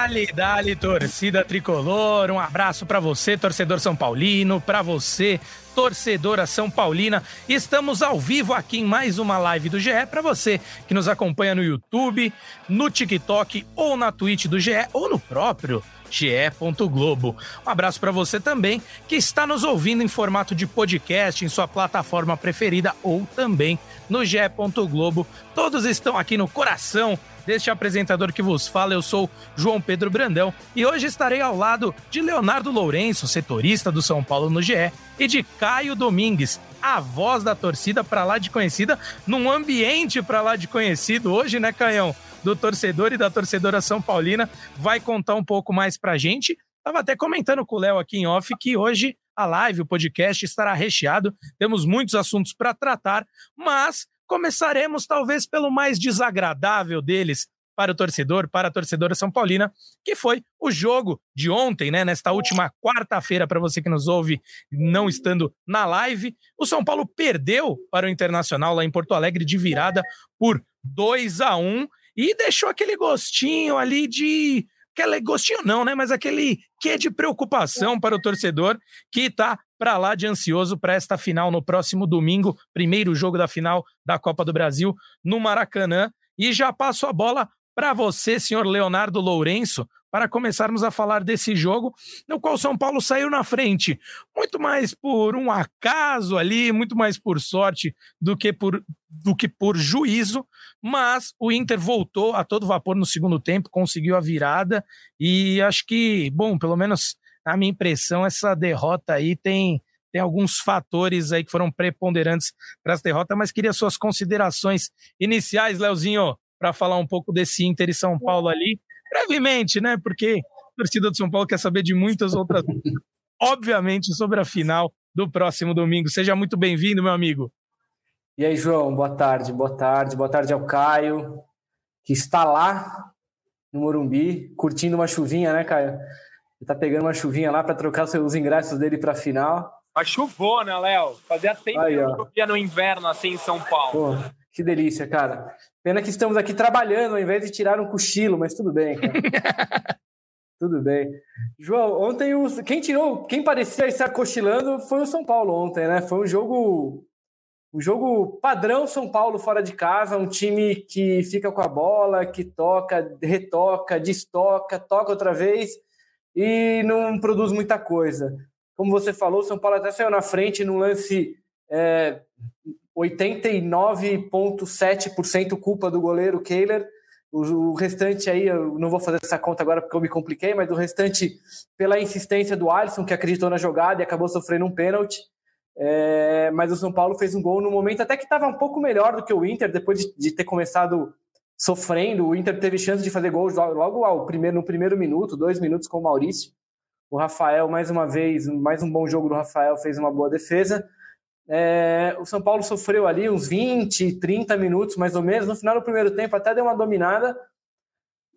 Dali, dali, torcida tricolor. Um abraço para você, torcedor São Paulino, para você, torcedora São Paulina. Estamos ao vivo aqui em mais uma live do GE para você que nos acompanha no YouTube, no TikTok ou na Twitch do GE ou no próprio ge.globo. Um abraço para você também que está nos ouvindo em formato de podcast em sua plataforma preferida ou também no ge.globo. Todos estão aqui no coração deste apresentador que vos fala. Eu sou João Pedro Brandão e hoje estarei ao lado de Leonardo Lourenço, setorista do São Paulo no GE, e de Caio Domingues, a voz da torcida para lá de conhecida, num ambiente para lá de conhecido hoje, né, Caião? do torcedor e da torcedora São Paulina, vai contar um pouco mais pra gente. Tava até comentando com o Léo aqui em off que hoje a live, o podcast estará recheado. Temos muitos assuntos para tratar, mas começaremos talvez pelo mais desagradável deles para o torcedor, para a torcedora São Paulina, que foi o jogo de ontem, né? Nesta última quarta-feira, para você que nos ouve não estando na live. O São Paulo perdeu para o Internacional lá em Porto Alegre de virada por 2 a 1 e deixou aquele gostinho ali de. Aquele gostinho não, né? Mas aquele que é de preocupação para o torcedor que está para lá de ansioso para esta final no próximo domingo, primeiro jogo da final da Copa do Brasil no Maracanã. E já passo a bola para você, senhor Leonardo Lourenço, para começarmos a falar desse jogo, no qual São Paulo saiu na frente, muito mais por um acaso ali, muito mais por sorte do que por, do que por juízo, mas o Inter voltou a todo vapor no segundo tempo, conseguiu a virada e acho que, bom, pelo menos a minha impressão, essa derrota aí tem tem alguns fatores aí que foram preponderantes para essa derrota, mas queria suas considerações iniciais, Leozinho, para falar um pouco desse Inter e São Paulo ali brevemente, né? Porque a torcida do São Paulo quer saber de muitas outras obviamente, sobre a final do próximo domingo. Seja muito bem-vindo, meu amigo. E aí, João, boa tarde, boa tarde, boa tarde ao Caio, que está lá no Morumbi, curtindo uma chuvinha, né, Caio? Ele tá pegando uma chuvinha lá para trocar os ingressos dele para a final. A chuvona, Léo. Fazia tempo aí, que eu chovia no inverno assim em São Paulo. Pô, que delícia, cara. Pena que estamos aqui trabalhando ao invés de tirar um cochilo, mas tudo bem, cara. tudo bem. João, ontem os, quem tirou, quem parecia estar cochilando foi o São Paulo ontem, né? Foi um jogo um jogo padrão São Paulo fora de casa, um time que fica com a bola, que toca, retoca, destoca, toca outra vez e não produz muita coisa. Como você falou, o São Paulo até saiu na frente num lance é, 89,7% culpa do goleiro Kehler. O, restante aí, eu não vou fazer essa conta agora porque eu me compliquei, mas o restante pela insistência do Alisson, que acreditou na jogada e acabou sofrendo um pênalti. É, mas o São Paulo fez um gol no momento até que estava um pouco melhor do que o Inter, depois de, de, ter começado sofrendo. O Inter teve chance de fazer gols logo ao primeiro, no primeiro minuto, dois minutos com o Maurício. O Rafael, mais uma vez, mais um bom jogo do Rafael, fez uma boa defesa. É, o São Paulo sofreu ali uns 20, 30 minutos mais ou menos. No final do primeiro tempo, até deu uma dominada.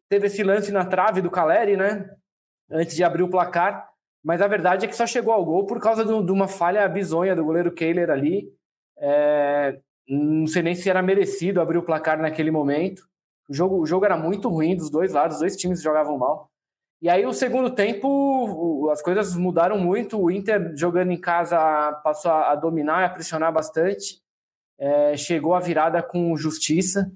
Teve esse lance na trave do Caleri, né? Antes de abrir o placar. Mas a verdade é que só chegou ao gol por causa de uma falha bizonha do goleiro Kehler ali. É, não sei nem se era merecido abrir o placar naquele momento. O jogo, o jogo era muito ruim dos dois lados, os dois times jogavam mal. E aí, o segundo tempo, as coisas mudaram muito. O Inter, jogando em casa, passou a dominar, a pressionar bastante. É, chegou a virada com justiça.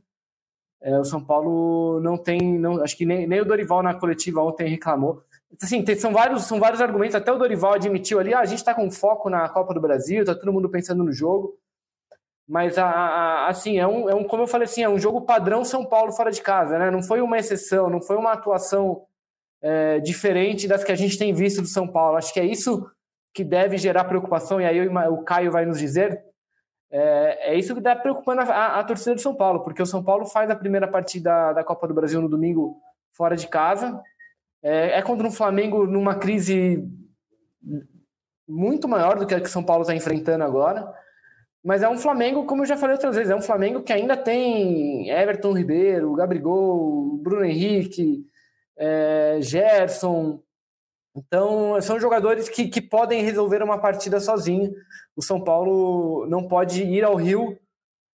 É, o São Paulo não tem. Não, acho que nem, nem o Dorival na coletiva ontem reclamou. Assim, tem, são, vários, são vários argumentos. Até o Dorival admitiu ali: ah, a gente está com foco na Copa do Brasil, está todo mundo pensando no jogo. Mas, a, a, assim, é um, é um, como eu falei assim, é um jogo padrão São Paulo fora de casa, né? Não foi uma exceção, não foi uma atuação é, diferente das que a gente tem visto do São Paulo. Acho que é isso que deve gerar preocupação, e aí o Caio vai nos dizer. É, é isso que está preocupando a, a, torcida do São Paulo, porque o São Paulo faz a primeira partida da Copa do Brasil no domingo fora de casa. É, é contra um Flamengo numa crise muito maior do que a que São Paulo está enfrentando agora. Mas é um Flamengo, como eu já falei outras vezes, é um Flamengo que ainda tem Everton Ribeiro, Gabriel, Bruno Henrique, é, Gerson. Então, são jogadores que, que podem resolver uma partida sozinho. O São Paulo não pode ir ao Rio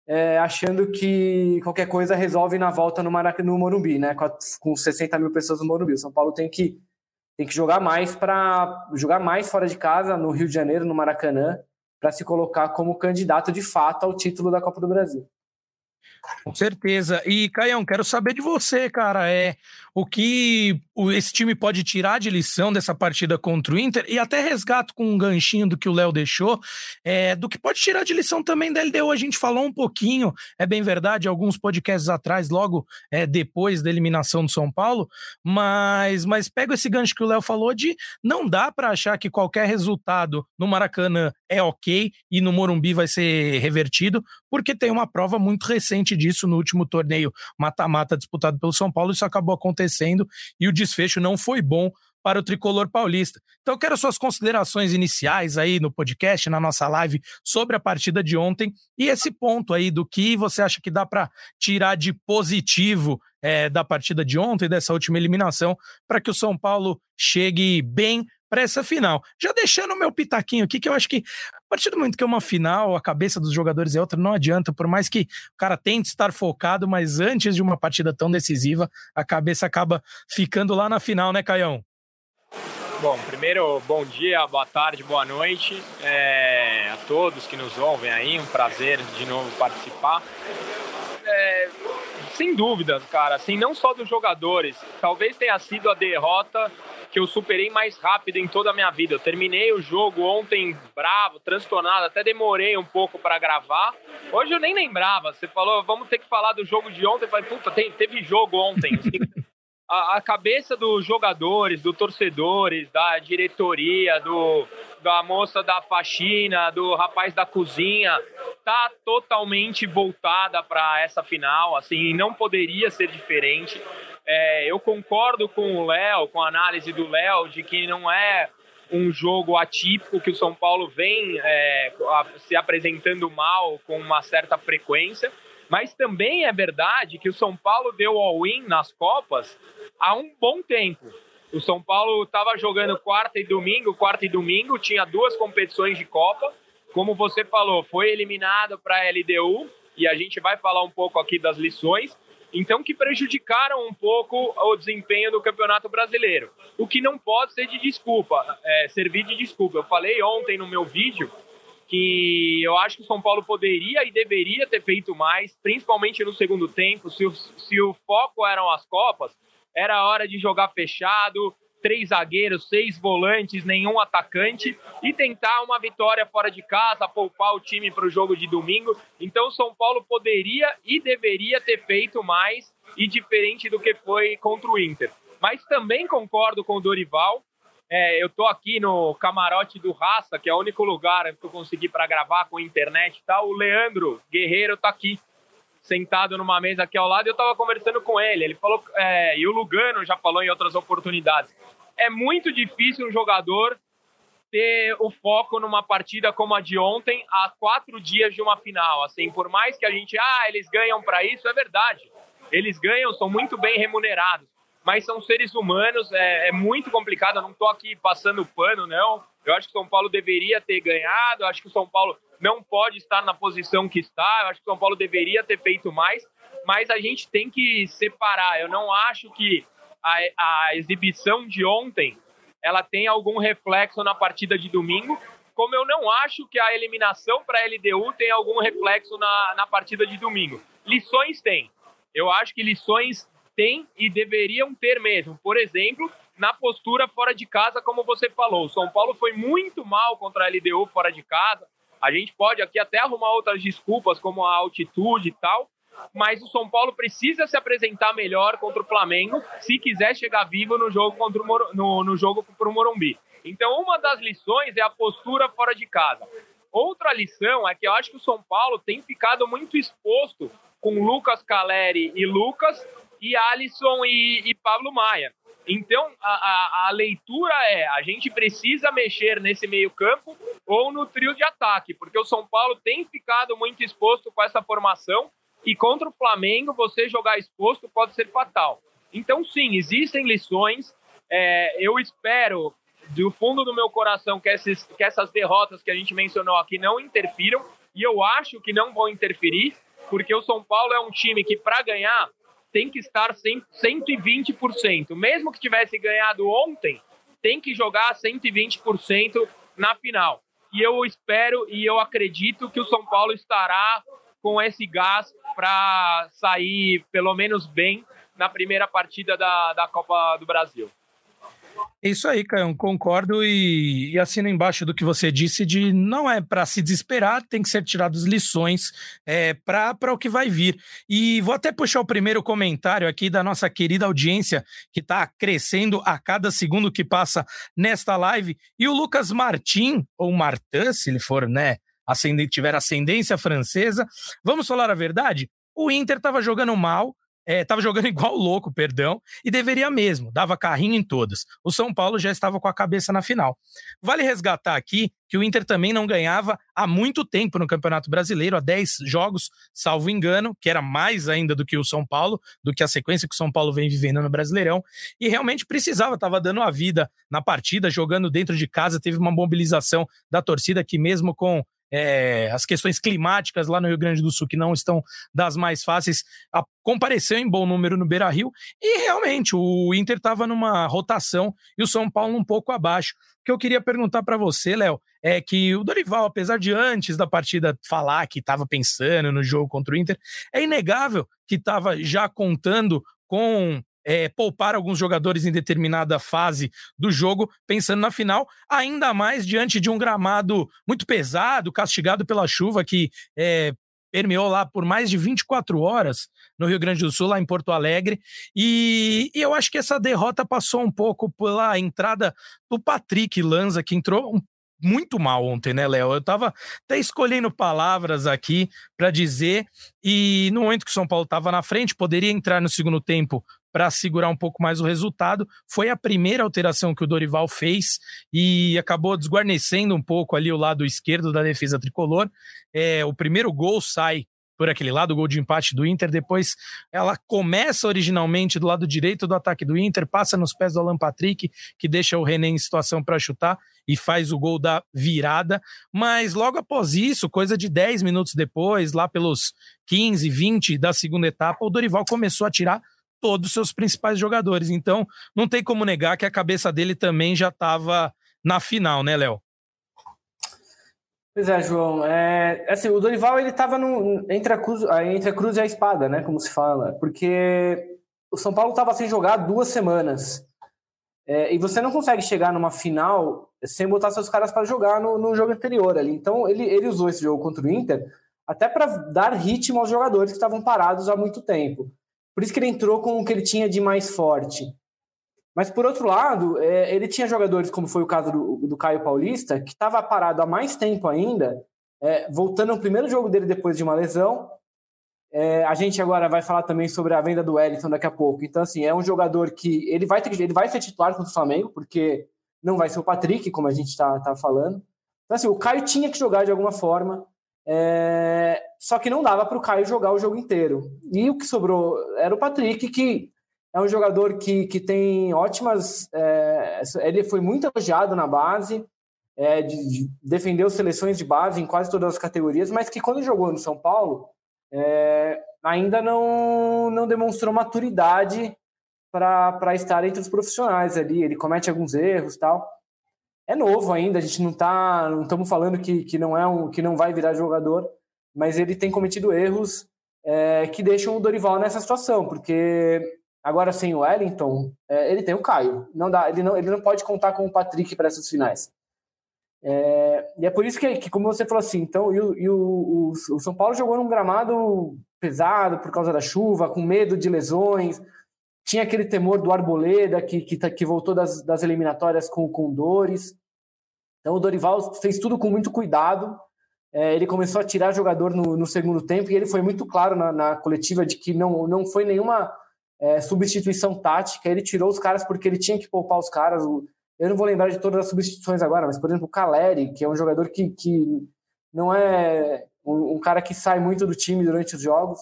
é, achando que qualquer coisa resolve na volta no, Maracanã, no Morumbi, né? Com, com 60 mil pessoas no Morumbi. O São Paulo tem que, tem que jogar mais para jogar mais fora de casa, no Rio de Janeiro, no Maracanã, para se colocar como candidato de fato ao título da Copa do Brasil. Com certeza. E, Caião, quero saber de você, cara. É o que esse time pode tirar de lição dessa partida contra o Inter e até resgato com um ganchinho do que o Léo deixou, é, do que pode tirar de lição também da LDU. A gente falou um pouquinho, é bem verdade, alguns podcasts atrás, logo é, depois da eliminação do São Paulo, mas, mas pego esse gancho que o Léo falou de não dá para achar que qualquer resultado no Maracanã é ok e no Morumbi vai ser revertido, porque tem uma prova muito recente disso no último torneio mata-mata disputado pelo São Paulo, isso acabou acontecendo e o desfecho não foi bom para o tricolor paulista. Então, quero suas considerações iniciais aí no podcast, na nossa live, sobre a partida de ontem e esse ponto aí do que você acha que dá para tirar de positivo é, da partida de ontem, dessa última eliminação, para que o São Paulo chegue bem para essa final. Já deixando o meu pitaquinho aqui, que eu acho que partir do momento que é uma final, a cabeça dos jogadores é outra, não adianta, por mais que o cara tente estar focado, mas antes de uma partida tão decisiva, a cabeça acaba ficando lá na final, né, Caião? Bom, primeiro, bom dia, boa tarde, boa noite é, a todos que nos ouvem aí, um prazer de novo participar. É, sem dúvida, cara, assim, não só dos jogadores, talvez tenha sido a derrota que eu superei mais rápido em toda a minha vida. Eu terminei o jogo ontem bravo, transtornado, até demorei um pouco para gravar. Hoje eu nem lembrava. Você falou, vamos ter que falar do jogo de ontem. Eu falei, puta, teve jogo ontem. A, a, cabeça dos jogadores, dos torcedores, da diretoria, do, da moça da faxina, do rapaz da cozinha, tá totalmente voltada para essa final. Assim, não poderia ser diferente. É, eu concordo com o Léo, com a análise do Léo, de que não é um jogo atípico que o São Paulo vem é, se apresentando mal com uma certa frequência, mas também é verdade que o São Paulo deu all-in nas Copas há um bom tempo. O São Paulo estava jogando quarta e domingo, quarta e domingo, tinha duas competições de Copa. Como você falou, foi eliminado para a LDU e a gente vai falar um pouco aqui das lições então que prejudicaram um pouco o desempenho do Campeonato Brasileiro. O que não pode ser de desculpa, é, servir de desculpa. Eu falei ontem no meu vídeo que eu acho que o São Paulo poderia e deveria ter feito mais, principalmente no segundo tempo. Se o, se o foco eram as Copas, era hora de jogar fechado, três zagueiros, seis volantes, nenhum atacante e tentar uma vitória fora de casa, poupar o time para o jogo de domingo. Então, o São Paulo poderia e deveria ter feito mais e diferente do que foi contra o Inter. Mas também concordo com o Dorival. É, eu tô aqui no camarote do Raça, que é o único lugar que eu consegui para gravar com internet e tal. O Leandro Guerreiro tá aqui sentado numa mesa aqui ao lado e eu tava conversando com ele. Ele falou, é, e o Lugano já falou em outras oportunidades. É muito difícil um jogador ter o foco numa partida como a de ontem, há quatro dias de uma final. Assim, por mais que a gente, ah, eles ganham para isso, é verdade. Eles ganham, são muito bem remunerados, mas são seres humanos, é, é muito complicado. Eu não estou aqui passando pano, não. Eu acho que o São Paulo deveria ter ganhado, eu acho que o São Paulo não pode estar na posição que está. Eu acho que o São Paulo deveria ter feito mais, mas a gente tem que separar. Eu não acho que a, a exibição de ontem ela tem algum reflexo na partida de domingo, como eu não acho que a eliminação para a LDU tem algum reflexo na, na partida de domingo. Lições tem. Eu acho que lições tem e deveriam ter mesmo. Por exemplo, na postura fora de casa, como você falou. O São Paulo foi muito mal contra a LDU fora de casa. A gente pode aqui até arrumar outras desculpas, como a altitude e tal, mas o São Paulo precisa se apresentar melhor contra o Flamengo se quiser chegar vivo no jogo contra o Mor no, no jogo o Morumbi. Então, uma das lições é a postura fora de casa. Outra lição é que eu acho que o São Paulo tem ficado muito exposto com Lucas Caleri e Lucas e Alisson e, e Pablo Maia. Então, a, a, a, leitura é: a gente precisa mexer nesse meio-campo ou no trio de ataque, porque o São Paulo tem ficado muito exposto com essa formação e contra o Flamengo você jogar exposto pode ser fatal. Então, sim, existem lições. É, eu espero, do fundo do meu coração, que, esses, que essas derrotas que a gente mencionou aqui não interfiram, e eu acho que não vão interferir, porque o São Paulo é um time que, para ganhar, tem que estar 120%. Mesmo que tivesse ganhado ontem, tem que jogar 120% na final. E eu espero e eu acredito que o São Paulo estará com esse gás para sair pelo menos bem na primeira partida da, da Copa do Brasil. É isso aí, Caio, concordo e, e assino embaixo do que você disse de não é para se desesperar, tem que ser tiradas lições é, para o que vai vir. E vou até puxar o primeiro comentário aqui da nossa querida audiência, que está crescendo a cada segundo que passa nesta live. E o Lucas Martin, ou Martin, se ele for, né, tiver ascendência francesa, vamos falar a verdade? O Inter estava jogando mal, é, jogando igual louco, perdão, e deveria mesmo, dava carrinho em todas. O São Paulo já estava com a cabeça na final. Vale resgatar aqui que o Inter também não ganhava há muito tempo no Campeonato Brasileiro, há 10 jogos, salvo engano, que era mais ainda do que o São Paulo, do que a sequência que o São Paulo vem vivendo no Brasileirão, e realmente precisava, estava dando a vida na partida, jogando dentro de casa, teve uma mobilização da torcida que mesmo com é, as questões climáticas lá no Rio Grande do Sul, que não estão das mais fáceis, a, compareceu em bom número no Beira Rio, e realmente o Inter estava numa rotação e o São Paulo um pouco abaixo. O que eu queria perguntar para você, Léo, é que o Dorival, apesar de antes da partida falar que estava pensando no jogo contra o Inter, é inegável que estava já contando com é, poupar alguns jogadores em determinada fase do jogo, pensando na final, ainda mais diante de um gramado muito pesado, castigado pela chuva que é, permeou lá por mais de 24 horas no Rio Grande do Sul, lá em Porto Alegre. E, e, eu acho que essa derrota passou um pouco pela entrada do Patrick Lanza, que entrou muito mal ontem, né, Léo? Eu tava até escolhendo palavras aqui para dizer, e no momento que o São Paulo estava na frente, poderia entrar no segundo tempo para segurar um pouco mais o resultado. Foi a primeira alteração que o Dorival fez e acabou desguarnecendo um pouco ali o lado esquerdo da defesa tricolor. É, o primeiro gol sai por aquele lado, o gol de empate do Inter. Depois ela começa originalmente do lado direito do ataque do Inter, passa nos pés do Alan Patrick, que deixa o René em situação para chutar e faz o gol da virada. Mas logo após isso, coisa de 10 minutos depois, lá pelos 15, 20 da segunda etapa, o Dorival começou a tirar todos os seus principais jogadores. Então, não tem como negar que a cabeça dele também já estava na final, né, Léo? Pois é, João. É, assim, o Dorival ele estava entre, a cruz, entre a cruz e a espada, né? Como se fala, porque o São Paulo estava sem jogar duas semanas. É, e você não consegue chegar numa final sem botar seus caras para jogar no, no, jogo anterior ali. Então ele, ele usou esse jogo contra o Inter até para dar ritmo aos jogadores que estavam parados há muito tempo. Por isso que ele entrou com o que ele tinha de mais forte. Mas, por outro lado, é, ele tinha jogadores, como foi o caso do, do Caio Paulista, que estava parado há mais tempo ainda, é, voltando ao primeiro jogo dele depois de uma lesão. É, a gente agora vai falar também sobre a venda do Wellington daqui a pouco. Então, assim, é um jogador que ele vai, ter, ele vai ser titular contra o Flamengo, porque não vai ser o Patrick, como a gente está tá falando. Então, assim, o Caio tinha que jogar de alguma forma, é, só que não dava para o Caio jogar o jogo inteiro. E o que sobrou era o Patrick, que é um jogador que, que tem ótimas. É, ele foi muito elogiado na base, é, de, de, defendeu seleções de base em quase todas as categorias, mas que quando jogou no São Paulo é, ainda não, não demonstrou maturidade para estar entre os profissionais ali. Ele comete alguns erros tal. É novo ainda, a gente não tá, não estamos falando que, que não é um que não vai virar jogador, mas ele tem cometido erros é, que deixam o Dorival nessa situação, porque Agora, sem o Wellington, é, ele tem o Caio. Não dá, ele, não, ele não pode contar com o Patrick para essas finais. É, e é por isso que, que, como você falou assim, então, e, o, e o, o, São Paulo jogou num gramado pesado por causa da chuva, com medo de lesões. Tinha aquele temor do Arboleda, que, que, tá, que voltou das, das eliminatórias com, com dores. Então, o Dorival fez tudo com muito cuidado. É, ele começou a tirar jogador no, no, segundo tempo e ele foi muito claro na, na coletiva de que não, não foi nenhuma é, substituição tática, ele tirou os caras porque ele tinha que poupar os caras. Eu não vou lembrar de todas as substituições agora, mas, por exemplo, o Caleri, que é um jogador que, que não é um, um, cara que sai muito do time durante os jogos,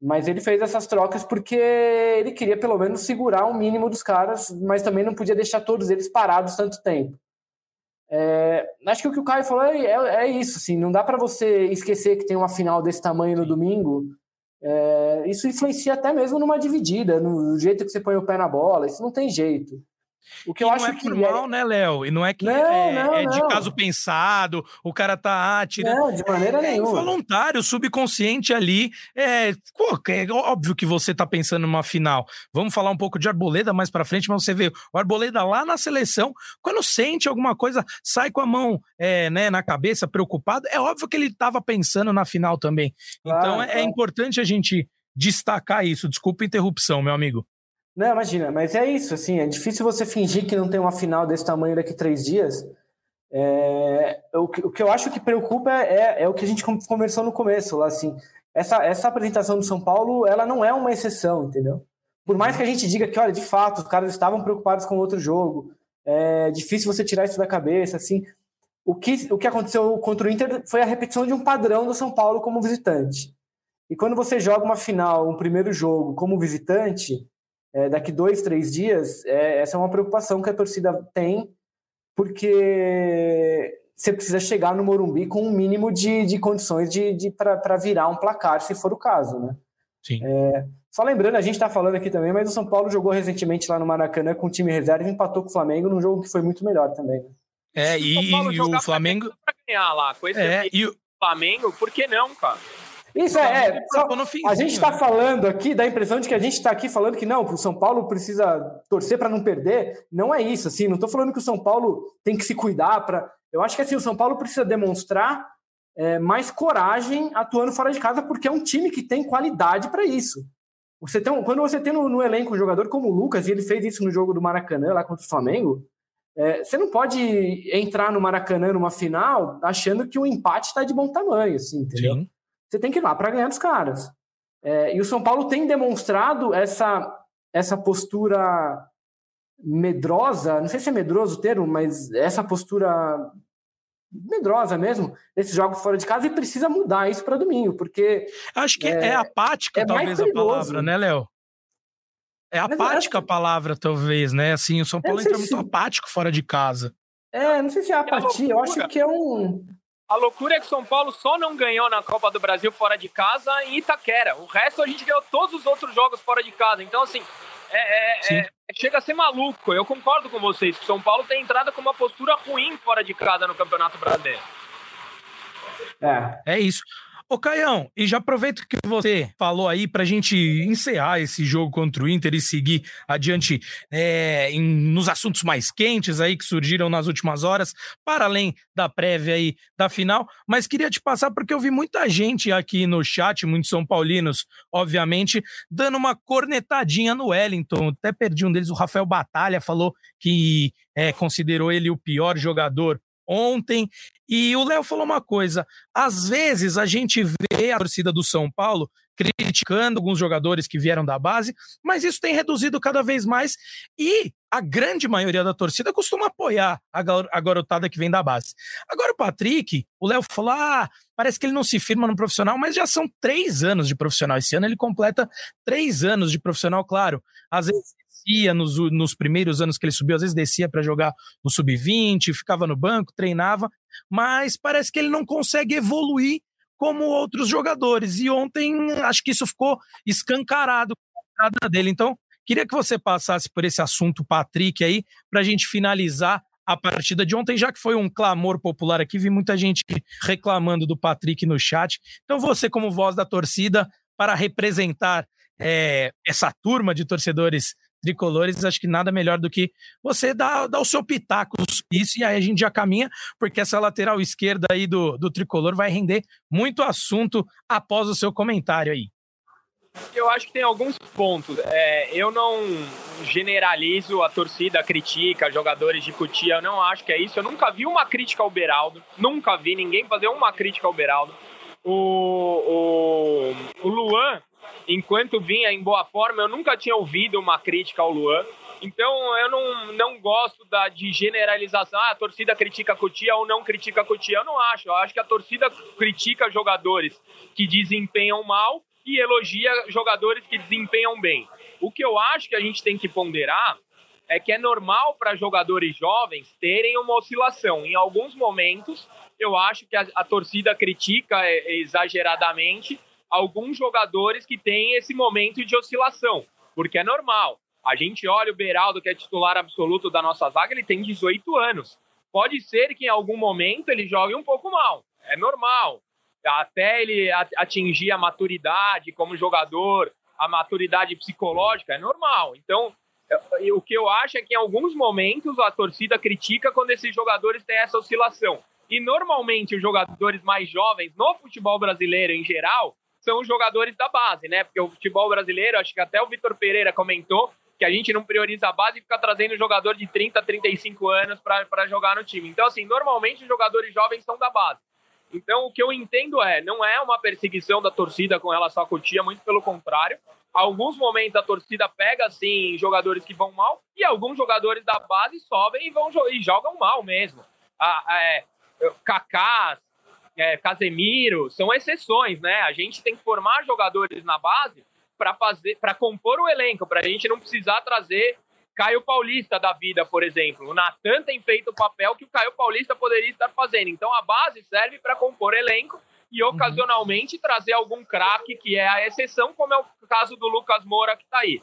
mas ele fez essas trocas porque ele queria pelo menos segurar o mínimo dos caras, mas também não podia deixar todos eles parados tanto tempo. É, acho que o que o Caio falou é, é, é isso, assim, não dá para você esquecer que tem uma final desse tamanho no domingo. É, isso influencia até mesmo numa dividida, no jeito que você põe o pé na bola, isso não tem jeito. O que e eu acho é que mal, é... né, Léo? E não é que não, é, não, é, de caso pensado, o cara tá ah, tirando. Não, de maneira é nenhuma. Voluntário, subconsciente ali. É, pô, é óbvio que você tá pensando numa final. Vamos falar um pouco de Arboleda mais para frente, mas você vê o Arboleda lá na seleção, quando sente alguma coisa, sai com a mão é, né, na cabeça, preocupado. É óbvio que ele tava pensando na final também. Claro, então é, é importante a gente destacar isso. Desculpa a interrupção, meu amigo. Não, imagina, mas é isso, assim, é difícil você fingir que não tem uma final desse tamanho daqui três dias. É, o, que, o que eu acho que preocupa é, é o que a gente conversou no começo, lá, assim, essa, essa apresentação do São Paulo, ela não é uma exceção, entendeu? Por mais que a gente diga que, olha, de fato, os caras estavam preocupados com outro jogo, é difícil você tirar isso da cabeça, assim, o que, o que aconteceu contra o Inter foi a repetição de um padrão do São Paulo como visitante. E quando você joga uma final, um primeiro jogo como visitante, é, daqui dois, três dias, é, essa é uma preocupação que a torcida tem, porque você precisa chegar no Morumbi com um mínimo de, de condições de, de para virar um placar, se for o caso, né? Sim. É, só lembrando, a gente está falando aqui também, mas o São Paulo jogou recentemente lá no Maracanã com o time reserva e empatou com o Flamengo num jogo que foi muito melhor também. Né? É, e, e o Flamengo. Pra ganhar lá, esse é, e o Flamengo, por que não, cara? Isso é, é só, a gente está né? falando aqui, dá a impressão de que a gente está aqui falando que não, o São Paulo precisa torcer para não perder. Não é isso, assim, não estou falando que o São Paulo tem que se cuidar para. Eu acho que assim, o São Paulo precisa demonstrar é, mais coragem atuando fora de casa, porque é um time que tem qualidade para isso. Você tem, quando você tem no, no, elenco um jogador como o Lucas, e ele fez isso no jogo do Maracanã, lá contra o Flamengo, é, você não pode entrar no Maracanã numa final achando que o empate está de bom tamanho, assim, entendeu? Sim. Você tem que ir lá para ganhar dos caras. É, e o São Paulo tem demonstrado essa, essa postura medrosa, não sei se é medroso o termo, mas essa postura medrosa mesmo, nesses jogos fora de casa, e precisa mudar isso para domingo, porque. Acho que é, é apática, é talvez, a palavra, né, Léo? É apática a palavra, talvez, né? Assim, o São Paulo entra muito apático fora de casa. É, não sei se é apatia, eu acho que é um. A loucura é que São Paulo só não ganhou na Copa do Brasil fora de casa em Itaquera. O resto a gente ganhou todos os outros jogos fora de casa. Então, assim, é, é, é, chega a ser maluco. Eu concordo com vocês que São Paulo tem entrada com uma postura ruim fora de casa no Campeonato Brasileiro. É, é isso. Ô, Caião, e já aproveito que você falou aí para a gente encerrar esse jogo contra o Inter e seguir adiante é, em, nos assuntos mais quentes aí que surgiram nas últimas horas, para além da prévia aí da final. Mas queria te passar porque eu vi muita gente aqui no chat, muitos São Paulinos, obviamente, dando uma cornetadinha no Wellington. Até perdi um deles, o Rafael Batalha, falou que é, considerou ele o pior jogador ontem. E o Léo falou uma coisa: às vezes a gente vê a torcida do São Paulo criticando alguns jogadores que vieram da base, mas isso tem reduzido cada vez mais e a grande maioria da torcida costuma apoiar a garotada que vem da base. Agora o Patrick, o Léo falou: ah, parece que ele não se firma no profissional, mas já são três anos de profissional. Esse ano ele completa três anos de profissional, claro. Às vezes descia nos, nos primeiros anos que ele subiu, às vezes descia para jogar no sub-20, ficava no banco, treinava, mas parece que ele não consegue evoluir como outros jogadores. E ontem acho que isso ficou escancarado com a dele. Então, queria que você passasse por esse assunto, Patrick, aí, para a gente finalizar a partida de ontem, já que foi um clamor popular aqui, vi muita gente reclamando do Patrick no chat. Então, você, como voz da torcida, para representar é, essa turma de torcedores tricolores, acho que nada melhor do que você dar, dar o seu pitaco isso, e aí a gente já caminha, porque essa lateral esquerda aí do, do tricolor vai render muito assunto após o seu comentário aí. Eu acho que tem alguns pontos. É, eu não generalizo a torcida, critica jogadores de Cutia. Eu não acho que é isso. Eu nunca vi uma crítica ao Beraldo. Nunca vi ninguém fazer uma crítica ao Beraldo. O, o, o Luan, enquanto vinha em boa forma, eu nunca tinha ouvido uma crítica ao Luan. Então eu não, não gosto da, de generalização, ah, a torcida critica Cotia ou não critica Cotia. Eu não acho. Eu acho que a torcida critica jogadores que desempenham mal e elogia jogadores que desempenham bem. O que eu acho que a gente tem que ponderar é que é normal para jogadores jovens terem uma oscilação. Em alguns momentos, eu acho que a, a torcida critica é, exageradamente alguns jogadores que têm esse momento de oscilação, porque é normal. A gente olha o Beraldo, que é titular absoluto da nossa zaga, ele tem 18 anos. Pode ser que em algum momento ele jogue um pouco mal, é normal. Até ele atingir a maturidade como jogador, a maturidade psicológica, é normal. Então, o que eu acho é que em alguns momentos a torcida critica quando esses jogadores têm essa oscilação. E normalmente os jogadores mais jovens no futebol brasileiro em geral são os jogadores da base, né? Porque o futebol brasileiro, acho que até o Vitor Pereira comentou que a gente não prioriza a base e fica trazendo jogador de 30, 35 anos para jogar no time. Então, assim, normalmente os jogadores jovens são da base. Então, o que eu entendo é, não é uma perseguição da torcida com relação à Cotia, muito pelo contrário. Alguns momentos a torcida pega, assim, jogadores que vão mal, e alguns jogadores da base sobem e, vão, e jogam mal mesmo. Ah, é, Kaká, é, Casemiro, são exceções, né? A gente tem que formar jogadores na base para fazer, para compor o elenco, para a gente não precisar trazer Caio Paulista da vida, por exemplo. O Natan tem feito o papel que o Caio Paulista poderia estar fazendo. Então a base serve para compor elenco e uhum. ocasionalmente uhum. trazer algum craque que é a exceção, como é o caso do Lucas Moura que está aí.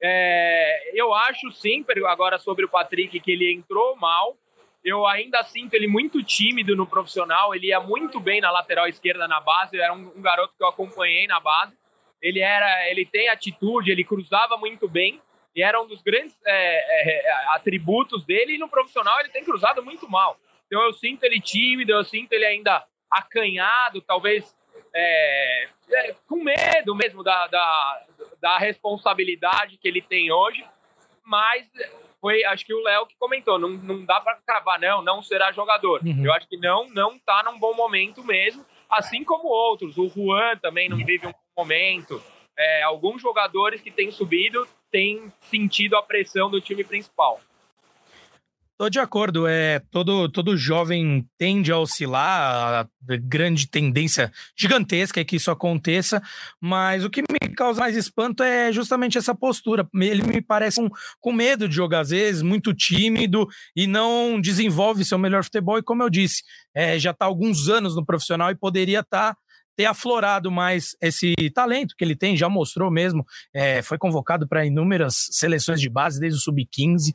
É, eu acho sim, agora sobre o Patrick, que ele entrou mal. Eu ainda sinto ele muito tímido no profissional. Ele ia muito bem na lateral esquerda na base. Era um, um garoto que eu acompanhei na base. Ele era, ele tem atitude, ele cruzava muito bem e era um dos grandes é, é, atributos dele. E no profissional ele tem cruzado muito mal. Então eu sinto ele tímido, eu sinto ele ainda acanhado, talvez é, é, com medo mesmo da, da, da, responsabilidade que ele tem hoje. Mas foi, acho que o Léo que comentou, não, não dá para cravar, não, não será jogador. Uhum. Eu acho que não, não tá num bom momento mesmo, assim como outros. O Juan também não vive um bom momento. É, alguns jogadores que têm subido têm sentido a pressão do time principal. Tô de acordo, é todo todo jovem tende a oscilar, a grande tendência gigantesca é que isso aconteça, mas o que me causa mais espanto é justamente essa postura. Ele me parece um, com medo de jogar às vezes, muito tímido e não desenvolve seu melhor futebol. E como eu disse, é, já está alguns anos no profissional e poderia estar tá ter aflorado mais esse talento que ele tem, já mostrou mesmo, é, foi convocado para inúmeras seleções de base, desde o sub-15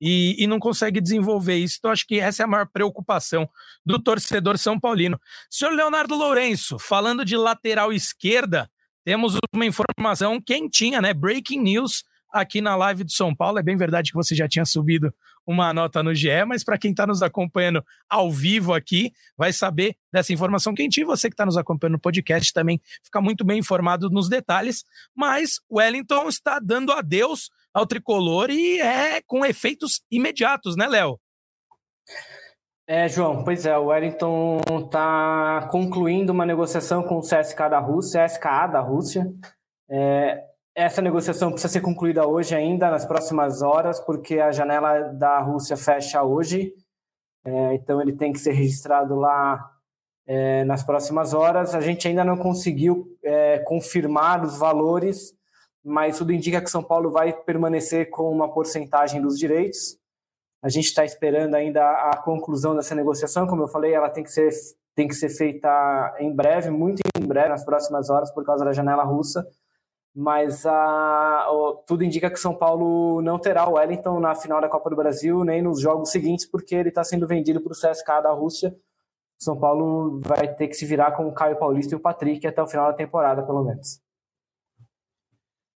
e, e, não consegue desenvolver isso. Então, acho que essa é a maior preocupação do torcedor São Paulino. Senhor Leonardo Lourenço, falando de lateral esquerda, temos uma informação quentinha, né? Breaking news aqui na live do São Paulo. É bem verdade que você já tinha subido uma nota no GE, mas para quem está nos acompanhando ao vivo aqui, vai saber dessa informação quentinha. Você que está nos acompanhando no podcast também fica muito bem informado nos detalhes. Mas Wellington está dando adeus ao tricolor e é com efeitos imediatos, né, Léo? É, João, pois é, o Wellington está concluindo uma negociação com o CSK da Rússia, SKA da Rússia. É, essa negociação precisa ser concluída hoje ainda, nas próximas horas, porque a janela da Rússia fecha hoje. É, então ele tem que ser registrado lá é, nas próximas horas. A gente ainda não conseguiu é, confirmar os valores mas tudo indica que São Paulo vai permanecer com uma porcentagem dos direitos. A gente está esperando ainda a conclusão dessa negociação, como eu falei, ela tem que ser tem que ser feita em breve, muito em breve, nas próximas horas, por causa da janela russa. Mas a, tudo indica que São Paulo não terá o Wellington na final da Copa do Brasil, nem nos jogos seguintes, porque ele está sendo vendido para o CSK da Rússia. São Paulo vai ter que se virar com o Caio Paulista e o Patrick até o final da temporada, pelo menos.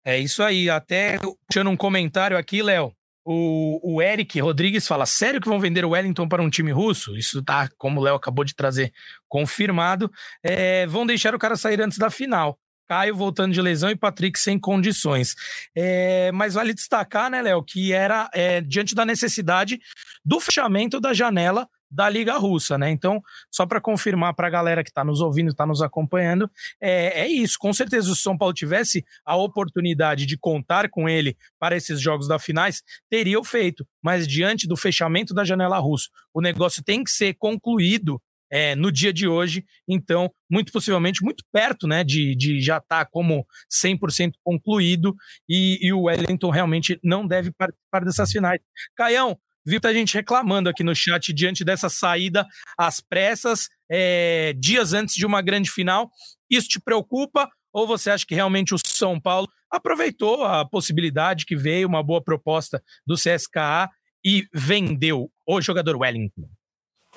É isso aí. Até puxando um comentário aqui, Léo. O, o Eric Rodrigues fala: sério que vão vender o Wellington para um time russo? Isso tá, como o Léo acabou de trazer, confirmado. É, vão deixar o cara sair antes da final. Caio voltando de lesão e Patrick sem condições. É, mas vale destacar, né, Léo, que era é, diante da necessidade do fechamento da janela da Liga Russa, né? Então, só para confirmar para a galera que está nos ouvindo, está nos acompanhando, é, é isso. Com certeza, se o São Paulo tivesse a oportunidade de contar com ele para esses jogos da finais, teria o feito. Mas diante do fechamento da janela russa, o negócio tem que ser concluído é, no dia de hoje. Então, muito possivelmente, muito perto né, de, de já estar tá como 100% concluído e, e, o Wellington realmente não deve participar dessas finais. Caião, viu a gente reclamando aqui no chat diante dessa saída às pressas, é, dias antes de uma grande final. Isso te preocupa ou você acha que realmente o São Paulo aproveitou a possibilidade que veio, uma boa proposta do CSKA e vendeu o jogador Wellington?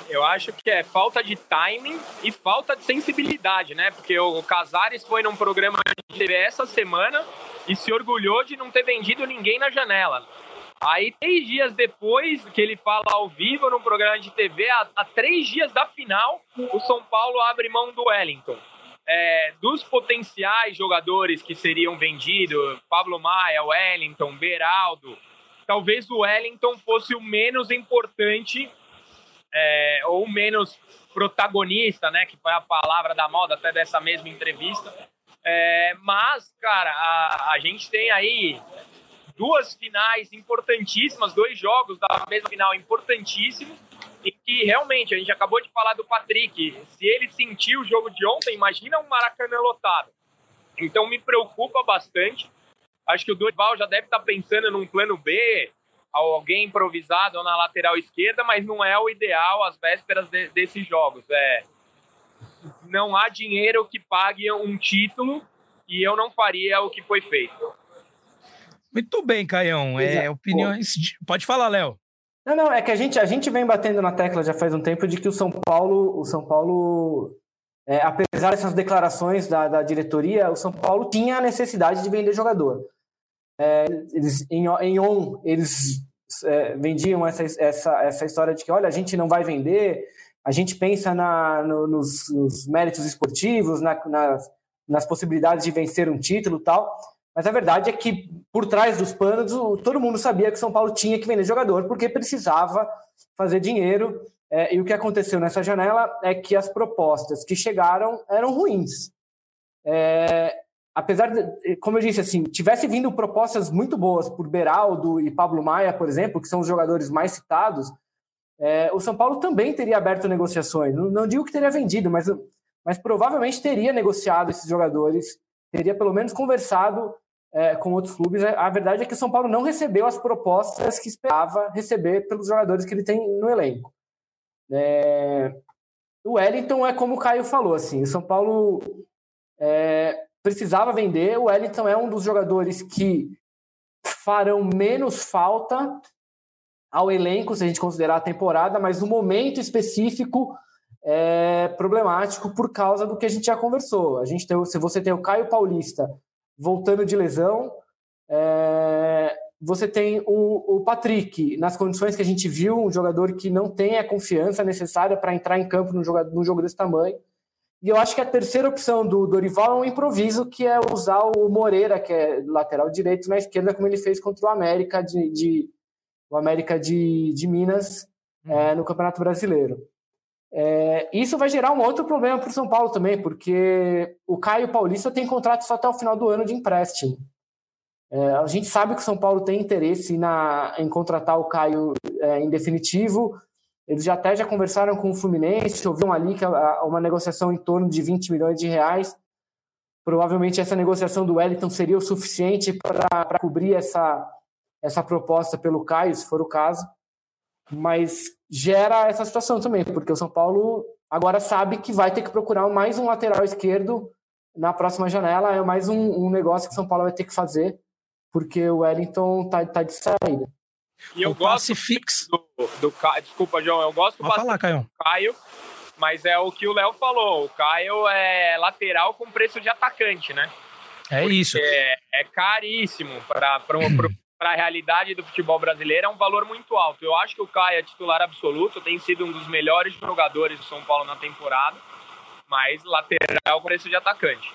Eu acho que é falta de timing e falta de sensibilidade, né? Porque o Casares foi num programa de TV essa semana e se orgulhou de não ter vendido ninguém na janela. Aí, três dias depois que ele fala ao vivo num programa de TV, a, a três dias da final, o São Paulo abre mão do Wellington. É, dos potenciais jogadores que seriam vendidos, Pablo Maia, Wellington, Beraldo, talvez o Wellington fosse o menos importante é, ou menos protagonista, né? Que foi a palavra da moda até dessa mesma entrevista. É, mas, cara, a, a gente tem aí duas finais importantíssimas, dois jogos da mesma final importantíssimos, e que realmente a gente acabou de falar do Patrick. Se ele sentiu o jogo de ontem, imagina um Maracanã lotado. Então me preocupa bastante. Acho que o Dorival já deve estar pensando num plano B, alguém improvisado na lateral esquerda, mas não é o ideal às vésperas de, desses jogos. É, não há dinheiro que pague um título e eu não faria o que foi feito. Muito bem, Caião. É, opiniões. Pode falar, Léo. Não, não, é que a gente, a gente vem batendo na tecla já faz um tempo de que o São Paulo, o São Paulo, é, apesar dessas declarações da, da diretoria, o São Paulo tinha a necessidade de vender jogador. É, eles, em, em on, eles é, vendiam essa, essa, essa história de que, olha, a gente não vai vender, a gente pensa na, no, nos, nos, méritos esportivos, na, nas, nas possibilidades de vencer um título tal. Mas a verdade é que, por trás dos panos, todo mundo sabia que São Paulo tinha que vender jogador, porque precisava fazer dinheiro. É, e o que aconteceu nessa janela é que as propostas que chegaram eram ruins. É, apesar de, como eu disse, assim, tivesse vindo propostas muito boas por Beraldo e Pablo Maia, por exemplo, que são os jogadores mais citados, é, o São Paulo também teria aberto negociações. Não, não, digo que teria vendido, mas, mas provavelmente teria negociado esses jogadores, teria pelo menos conversado é, com outros clubes. A verdade é que o São Paulo não recebeu as propostas que esperava receber pelos jogadores que ele tem no elenco. É, o Wellington é como o Caio falou, assim, o São Paulo é, precisava vender. O Wellington é um dos jogadores que farão menos falta ao elenco, se a gente considerar a temporada, mas no momento específico é problemático por causa do que a gente já conversou. A gente tem, se você tem o Caio Paulista voltando de lesão, é, você tem o, o, Patrick, nas condições que a gente viu, um jogador que não tem a confiança necessária para entrar em campo num jogo, num jogo desse tamanho. E eu acho que a terceira opção do Dorival é um improviso, que é usar o Moreira, que é lateral direito, na esquerda, como ele fez contra o América de, de o América de, de Minas uhum. é, no Campeonato Brasileiro. É, isso vai gerar um outro problema para o São Paulo também, porque o Caio Paulista tem contrato só até o final do ano de empréstimo. É, a gente sabe que o São Paulo tem interesse na, em contratar o Caio é, em definitivo, eles já até já conversaram com o Fluminense, ouviram ali que uma negociação em torno de 20 milhões de reais. Provavelmente essa negociação do Wellington seria o suficiente para cobrir essa, essa proposta pelo Caio, se for o caso. Mas gera essa situação também, porque o São Paulo agora sabe que vai ter que procurar mais um lateral esquerdo na próxima janela. É mais um, um negócio que o São Paulo vai ter que fazer, porque o Wellington está tá de saída. E eu o gosto fix. do, do Caio. Desculpa, João, eu gosto Pode falar, Caio. do Caio, mas é o que o Léo falou. O Caio é lateral com preço de atacante, né? É Porque isso. É, é caríssimo para a realidade do futebol brasileiro, é um valor muito alto. Eu acho que o Caio é titular absoluto, tem sido um dos melhores jogadores do São Paulo na temporada, mas lateral com preço de atacante.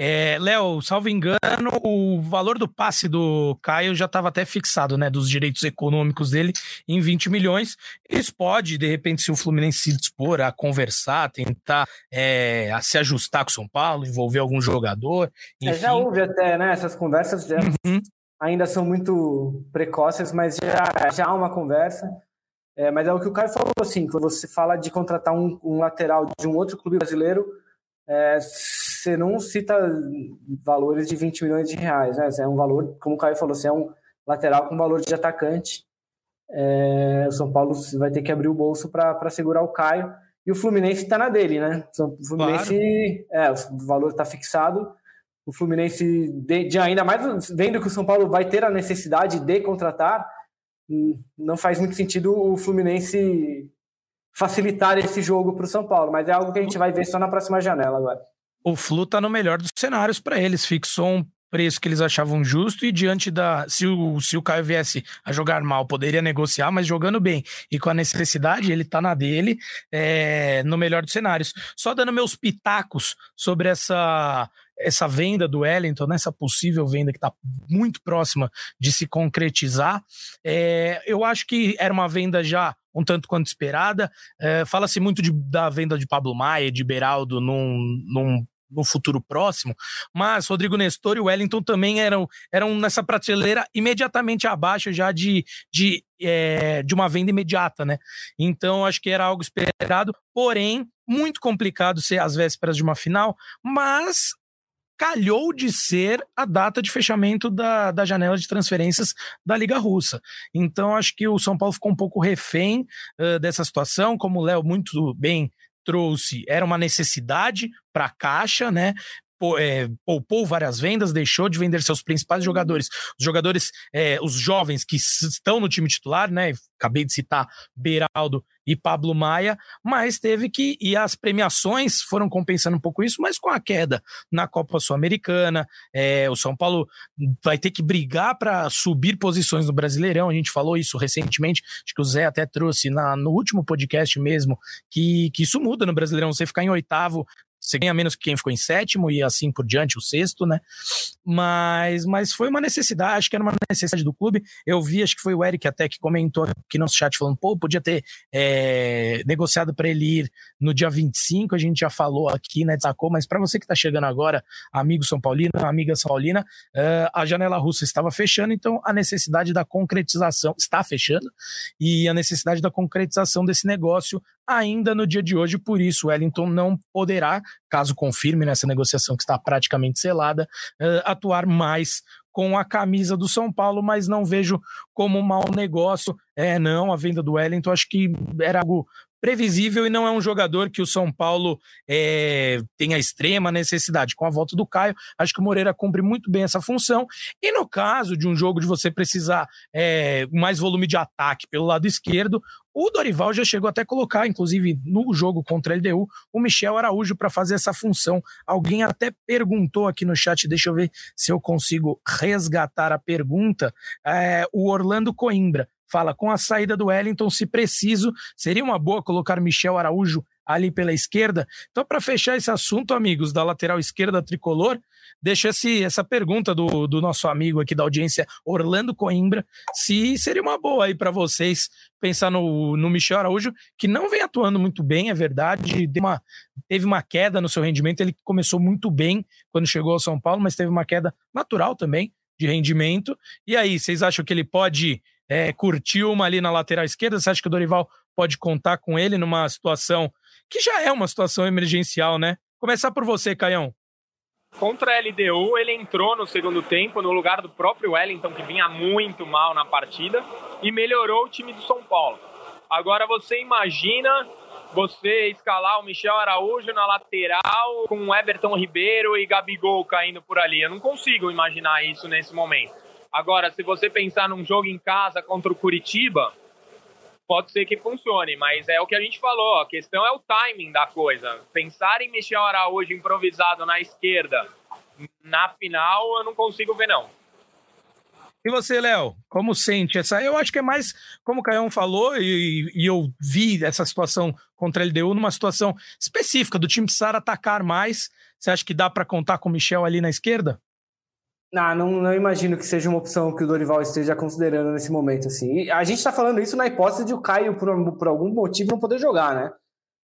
É, Léo, salvo engano, o valor do passe do Caio já estava até fixado, né? Dos direitos econômicos dele em 20 milhões. Eles podem, de repente, se o Fluminense se dispor a conversar, tentar é, a se ajustar com o São Paulo, envolver algum jogador. É, já houve até, né? Essas conversas já uhum. Ainda são muito precoces, mas já, já há uma conversa. É, mas é o que o Caio falou, assim, quando você fala de contratar um, um lateral de um outro clube brasileiro, é, você não cita valores de 20 milhões de reais, né? É um valor, como o Caio falou, você é um lateral com valor de atacante. É, o São Paulo vai ter que abrir o bolso para segurar o Caio. E o Fluminense está na dele, né? O Fluminense, claro. é, o valor está fixado. O Fluminense, de, de, ainda mais vendo que o São Paulo vai ter a necessidade de contratar, hum, não faz muito sentido o Fluminense facilitar esse jogo para o São Paulo, mas é algo que a gente vai ver só na próxima janela agora. O Flu está no melhor dos cenários para eles, fixou um preço que eles achavam justo e diante da. Se o, se o Caio viesse a jogar mal, poderia negociar, mas jogando bem e com a necessidade, ele tá na dele, é, no melhor dos cenários. Só dando meus pitacos sobre essa. Essa venda do Wellington, né, essa possível venda que está muito próxima de se concretizar, é, eu acho que era uma venda já um tanto quanto esperada. É, Fala-se muito de, da venda de Pablo Maia, de Beraldo num, num no futuro próximo, mas Rodrigo Nestor e Wellington também eram, eram nessa prateleira imediatamente abaixo já de, de, é, de uma venda imediata, né? Então acho que era algo esperado, porém muito complicado ser às vésperas de uma final, mas calhou de ser a data de fechamento da, da janela de transferências da Liga Russa. Então, acho que o São Paulo ficou um pouco refém uh, dessa situação, como o Léo muito bem trouxe era uma necessidade para a Caixa, né? É, poupou várias vendas, deixou de vender seus principais jogadores. Os jogadores, é, os jovens que estão no time titular, né? Acabei de citar Beraldo e Pablo Maia, mas teve que. E as premiações foram compensando um pouco isso, mas com a queda na Copa Sul-Americana, é, o São Paulo vai ter que brigar para subir posições no Brasileirão. A gente falou isso recentemente, acho que o Zé até trouxe na, no último podcast mesmo, que, que isso muda no Brasileirão. Você ficar em oitavo você ganha menos que quem ficou em sétimo e assim por diante, o sexto, né? Mas, mas foi uma necessidade, acho que era uma necessidade do clube. Eu vi, acho que foi o Eric até que comentou aqui no nosso chat falando, pô, podia ter é, negociado para ele ir no dia 25, a gente já falou aqui, né? Sacou, mas para você que está chegando agora, amigo São Paulino, amiga São Paulina, uh, a janela russa estava fechando, então a necessidade da concretização está fechando e a necessidade da concretização desse negócio ainda no dia de hoje, por isso o Wellington não poderá, caso confirme nessa negociação que está praticamente selada, uh, atuar mais com a camisa do São Paulo, mas não vejo como um mau negócio. É, não, a venda do Wellington acho que era algo previsível e não é um jogador que o São Paulo é, tenha extrema necessidade. Com a volta do Caio, acho que o Moreira cumpre muito bem essa função. E no caso de um jogo de você precisar é, mais volume de ataque pelo lado esquerdo, o Dorival já chegou até a colocar, inclusive no jogo contra a LDU, o Michel Araújo para fazer essa função. Alguém até perguntou aqui no chat, deixa eu ver se eu consigo resgatar a pergunta. É, o Orlando Coimbra fala: com a saída do Wellington, se preciso, seria uma boa colocar Michel Araújo ali pela esquerda. Então, para fechar esse assunto, amigos, da lateral esquerda tricolor, deixa esse, essa pergunta do, do nosso amigo aqui da audiência, Orlando Coimbra, se seria uma boa aí para vocês pensar no, no Michel Araújo, que não vem atuando muito bem, é verdade, uma, teve uma queda no seu rendimento, ele começou muito bem quando chegou ao São Paulo, mas teve uma queda natural também de rendimento. E aí, vocês acham que ele pode é, curtir uma ali na lateral esquerda? Você acha que o Dorival pode contar com ele numa situação que já é uma situação emergencial, né? Começar por você, Caião. Contra a LDU, ele entrou no segundo tempo no lugar do próprio Wellington, que vinha muito mal na partida, e melhorou o time do São Paulo. Agora você imagina você escalar o Michel Araújo na lateral com Everton Ribeiro e Gabigol caindo por ali. Eu não consigo imaginar isso nesse momento. Agora, se você pensar num jogo em casa contra o Curitiba, pode ser que funcione, mas é o que a gente falou, a questão é o timing da coisa. Pensar em Michel Araújo improvisado na esquerda na final, eu não consigo ver, não. E você, Léo, como sente essa? Eu acho que é mais, como o Caião falou, e, e eu vi essa situação contra a LDU numa situação específica do time precisar atacar mais. Você acha que dá para contar com o Michel ali na esquerda? Não, não, não, imagino que seja uma opção que o Dorival esteja considerando nesse momento. Assim. E a gente está falando isso na hipótese de o Caio, por, por, algum motivo, não poder jogar, né?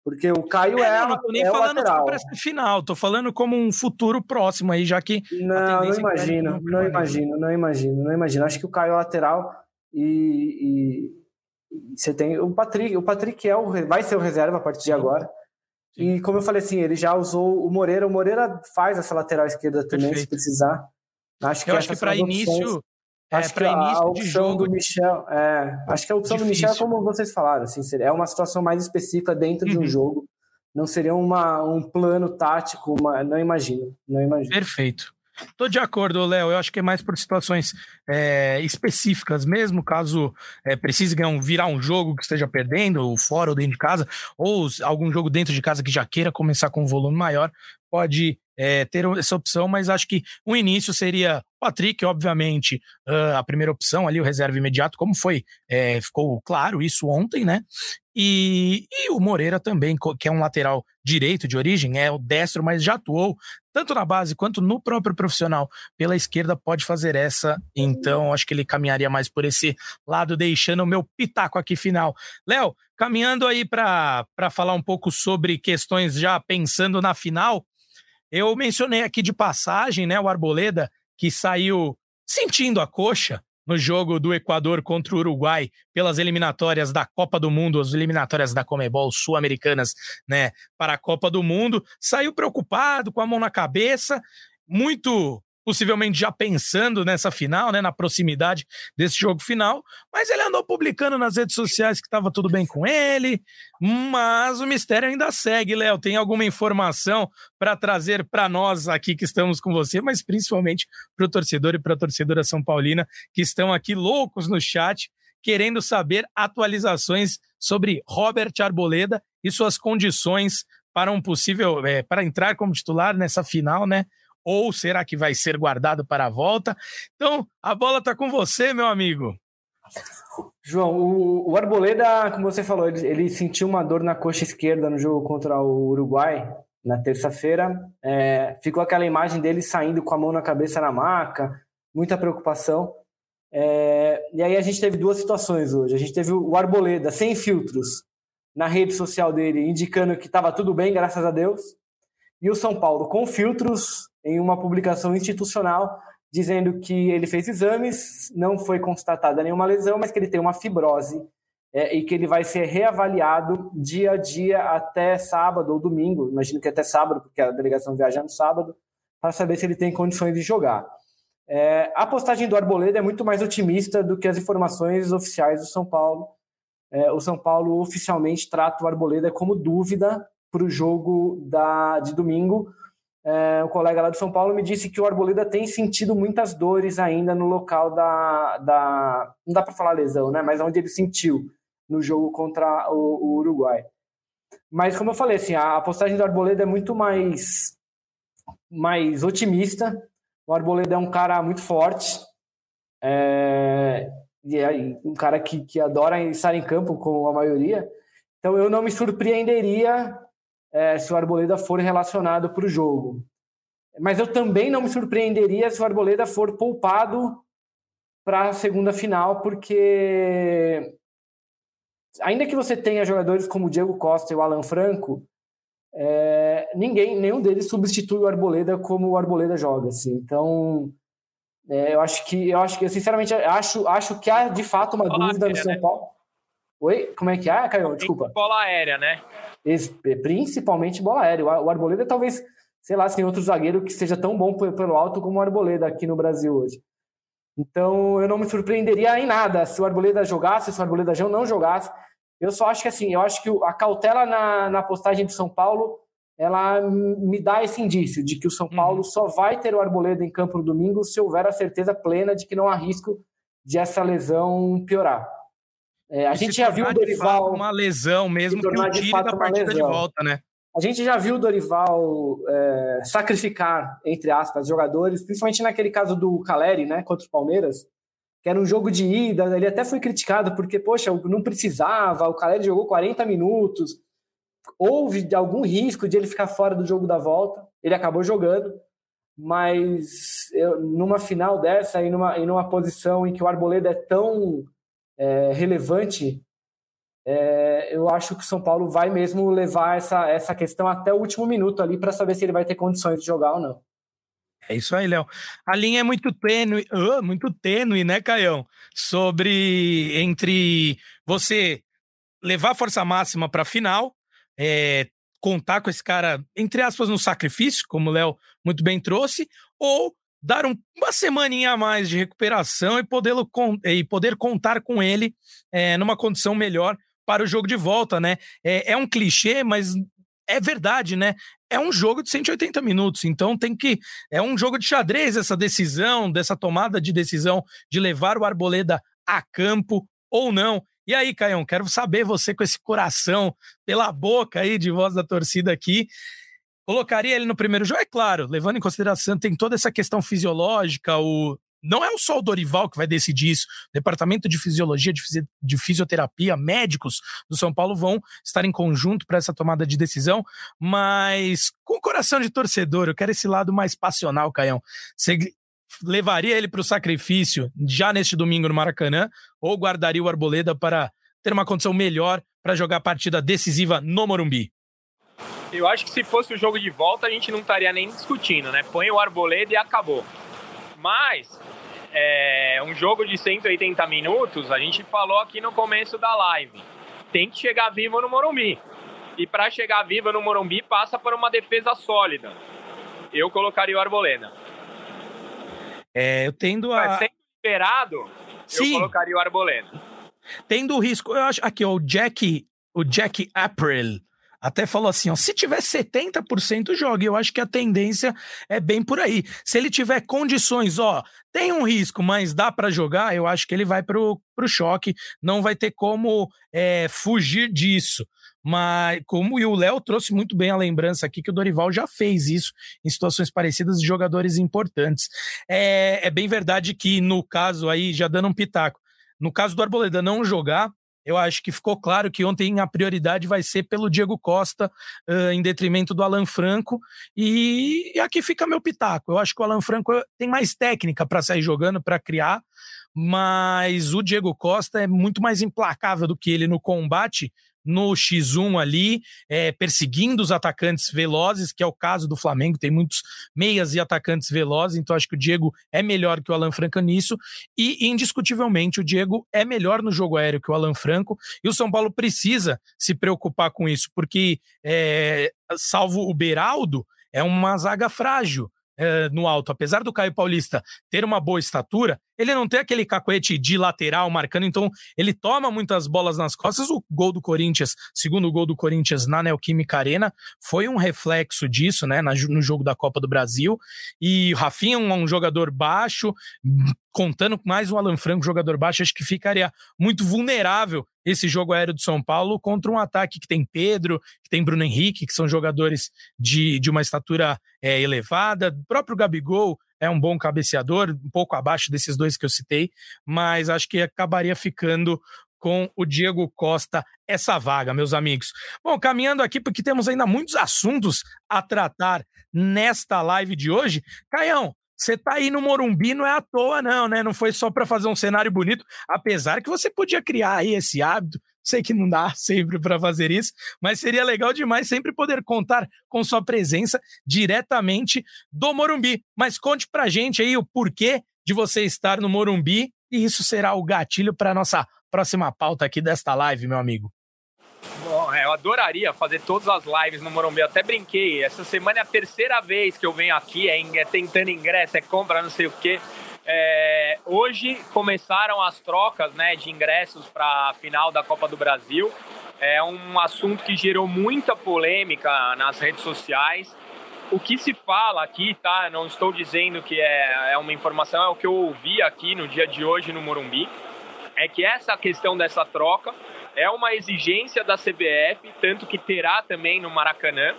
Porque o Caio é. é não, tô nem é falando para essa final, tô falando como um futuro próximo aí, já que. Não, não imagino, não, não imagino, não imagino, não imagino. Acho que o Caio é lateral e, e, Você tem o Patrick, o Patrick é o, vai ser o reserva a partir de agora. Sim. E como eu falei assim, ele já usou o Moreira, o Moreira faz essa lateral esquerda também, Perfeito. se precisar. Acho que eu acho que para início, é, que a, a opção jogo... do Michel, é, acho que a opção Difícil. do Michel, como vocês falaram, assim, é uma situação mais específica dentro uhum. de um uhum. jogo. Não seria uma, um plano tático, uma, não imagino, não imagino. Perfeito. Tô de acordo, Léo. Eu acho que é mais por situações é, específicas mesmo, caso é, precise ganhar um, virar um jogo que esteja perdendo, fora ou dentro de casa, ou algum jogo dentro de casa que já queira começar com um volume maior, pode é, ter essa opção, mas acho que o início seria Patrick, obviamente, uh, a primeira opção ali, o reserva imediato, como foi, é, ficou claro isso ontem, né? E, e, o Moreira também, que é um lateral direito de origem, é o destro, mas já atuou tanto na base quanto no próprio profissional pela esquerda, pode fazer essa. Então, acho que ele caminharia mais por esse lado, deixando o meu pitaco aqui final. Léo, caminhando aí para falar um pouco sobre questões já pensando na final, eu mencionei aqui de passagem, né, o Arboleda, que saiu sentindo a coxa no jogo do Equador contra o Uruguai pelas eliminatórias da Copa do Mundo, as eliminatórias da Comebol sul-americanas, né, para a Copa do Mundo, saiu preocupado, com a mão na cabeça, muito possivelmente já pensando nessa final, né, na proximidade desse jogo final, mas ele andou publicando nas redes sociais que estava tudo bem com ele, mas o mistério ainda segue, Léo. Tem alguma informação para trazer para nós aqui que estamos com você, mas principalmente para o torcedor e para a torcedora São Paulina que estão aqui loucos no chat, querendo saber atualizações sobre Robert Arboleda e suas condições para um possível é, para entrar como titular nessa final, né? Ou será que vai ser guardado para a volta? Então, a bola está com você, meu amigo. João, o, o, Arboleda, como você falou, ele, ele, sentiu uma dor na coxa esquerda no jogo contra o Uruguai na terça-feira. É, ficou aquela imagem dele saindo com a mão na cabeça na maca, muita preocupação. É, e aí a gente teve duas situações hoje. A gente teve o Arboleda sem filtros na rede social dele, indicando que estava tudo bem, graças a Deus. E o São Paulo com filtros em uma publicação institucional dizendo que ele fez exames, não foi constatada nenhuma lesão, mas que ele tem uma fibrose é, e que ele vai ser reavaliado dia a dia até sábado ou domingo, imagino que até sábado, porque a delegação viaja no sábado, para saber se ele tem condições de jogar. É, a postagem do Arboleda é muito mais otimista do que as informações oficiais do São Paulo. É, o São Paulo oficialmente trata o Arboleda como dúvida para o jogo da, de domingo, é, um colega lá de São Paulo me disse que o Arboleda tem sentido muitas dores ainda no local da. da não dá para falar lesão, né? Mas onde ele sentiu no jogo contra o, o, Uruguai. Mas, como eu falei, assim, a, a postagem do Arboleda é muito mais, mais otimista. O Arboleda é um cara muito forte. É, e é um cara que, que adora estar em campo, com a maioria. Então, eu não me surpreenderia é, se o Arboleda for relacionado para o jogo. Mas eu também não me surpreenderia se o Arboleda for poupado para a segunda final, porque ainda que você tenha jogadores como o Diego Costa e o Alan Franco, é, ninguém, nenhum deles substitui o Arboleda como o Arboleda joga. Assim. Então, é, eu acho que, eu acho que, eu sinceramente, acho, acho que há de fato uma bola dúvida aérea, no São né? Paulo. Oi, como é que é, Caio? Desculpa. Bola aérea, né? Principalmente bola aérea. O Arboleda talvez, sei lá, sem outro zagueiro que seja tão bom pelo alto como o Arboleda aqui no Brasil hoje. Então eu não me surpreenderia em nada se o Arboleda jogasse, se o Arboleda já não jogasse. Eu só acho que assim, eu acho que a cautela na, na postagem de São Paulo, ela me dá esse indício de que o São. Paulo uhum. só vai ter o Arboleda em campo no domingo se houver a certeza plena de que não há risco de essa lesão piorar. É, a gente já viu o Dorival. Uma lesão mesmo que o tire da partida de volta, né? A gente já viu o Dorival é, sacrificar, entre aspas, jogadores, principalmente naquele caso do Caleri, né, contra o Palmeiras, que era um jogo de ida. Ele até foi criticado porque, poxa, não precisava, o Caleri jogou 40 minutos. Houve algum risco de ele ficar fora do jogo da volta. Ele acabou jogando, mas eu, numa final dessa e numa, e numa posição em que o Arboleda é tão é, relevante, é, eu acho que o São Paulo vai mesmo levar essa, essa questão até o último minuto ali para saber se ele vai ter condições de jogar ou não. É isso aí, Léo. A linha é muito tênue, uh, muito tênue, né, Caião? Sobre entre você levar força máxima para a final, é, contar com esse cara, entre aspas, no sacrifício, como o Léo muito bem trouxe, ou dar um, uma semaninha a mais de recuperação e poder, e poder contar com ele é, numa condição melhor para o jogo de volta, né? É, é um clichê, mas é verdade, né? É um jogo de 180 minutos, então tem que. É um jogo de xadrez essa decisão, dessa tomada de decisão de levar o Arboleda a campo ou não. E aí, Caião, quero saber você com esse coração pela boca aí de voz da torcida aqui. Colocaria ele no primeiro jogo? É claro, levando em consideração, tem toda essa questão fisiológica, o não é só o Dorival que vai decidir isso. O departamento de fisiologia, de, fisi de fisioterapia, médicos do São Paulo vão estar em conjunto para essa tomada de decisão, mas com o coração de torcedor, eu quero esse lado mais passional, Caião. Você levaria ele para o sacrifício já neste domingo no Maracanã ou guardaria o Arboleda para ter uma condição melhor para jogar a partida decisiva no Morumbi? Eu acho que se fosse o jogo de volta, a gente não estaria nem discutindo, né? Põe o Arboleda e acabou. Mas é, um jogo de 180 minutos, a gente falou aqui no começo da live, tem que chegar vivo no Morumbi. E para chegar vivo no Morumbi passa por uma defesa sólida. Eu colocaria o Arboleda. É, eu tendo a. Mas sendo esperado, Sim. eu colocaria o Arboleda. Tendo o risco, eu acho aqui, ó, o Jack, o Jack April até falou assim: ó, se tiver 70%, jogue. Eu acho que a tendência é bem por aí. Se ele tiver condições, ó, tem um risco, mas dá para jogar, eu acho que ele vai pro, pro choque, não vai ter como é, fugir disso. Mas, como o Léo trouxe muito bem a lembrança aqui, que o Dorival já fez isso em situações parecidas de jogadores importantes. É, é bem verdade que, no caso aí, já dando um pitaco, no caso do Arboleda não jogar, eu acho que ficou claro que ontem a prioridade vai ser pelo Diego Costa, uh, em detrimento do Alan Franco. E, e, aqui fica meu pitaco. Eu acho que o Alan Franco tem mais técnica para sair jogando, para criar, mas o Diego Costa é muito mais implacável do que ele no combate no X1 ali, é, perseguindo os atacantes velozes, que é o caso do Flamengo, tem muitos meias e atacantes velozes, então acho que o Diego é melhor que o Alan Franco nisso, e indiscutivelmente o Diego é melhor no jogo aéreo que o Alan Franco, e o São Paulo precisa se preocupar com isso, porque, é, salvo o Beraldo, é uma zaga frágil é, no alto. Apesar do Caio Paulista ter uma boa estatura, ele não tem aquele cacoete de lateral marcando, então ele toma muitas bolas nas costas. O gol do Corinthians, segundo gol do Corinthians na Neoquímica Arena, foi um reflexo disso, né, no jogo da Copa do Brasil. E Rafinha é um, jogador baixo, contando com mais um Alan Franco, jogador baixo, acho que ficaria muito vulnerável esse jogo aéreo do São Paulo contra um ataque que tem Pedro, que tem Bruno Henrique, que são jogadores de, de uma estatura é, elevada, o próprio Gabigol é um bom cabeceador, um pouco abaixo desses dois que eu citei, mas acho que acabaria ficando com o Diego Costa essa vaga, meus amigos. Bom, caminhando aqui, porque temos ainda muitos assuntos a tratar nesta live de hoje. Caião, você tá aí no Morumbi não é à toa, não, né? Não foi só para fazer um cenário bonito, apesar que você podia criar aí esse hábito. Sei que não dá sempre para fazer isso, mas seria legal demais sempre poder contar com sua presença diretamente do Morumbi. Mas conte pra gente aí o porquê de você estar no Morumbi e isso será o gatilho para nossa próxima pauta aqui desta live, meu amigo. Adoraria fazer todas as lives no Morumbi. Eu até brinquei. Essa semana é a terceira vez que eu venho aqui, é, é tentando ingresso, é compra, não sei o quê. É, hoje começaram as trocas né, de ingressos para a final da Copa do Brasil. É um assunto que gerou muita polêmica nas redes sociais. O que se fala aqui, tá? Não estou dizendo que é, é uma informação, é o que eu ouvi aqui no dia de hoje no Morumbi. É que essa questão dessa troca é uma exigência da CBF, tanto que terá também no Maracanã,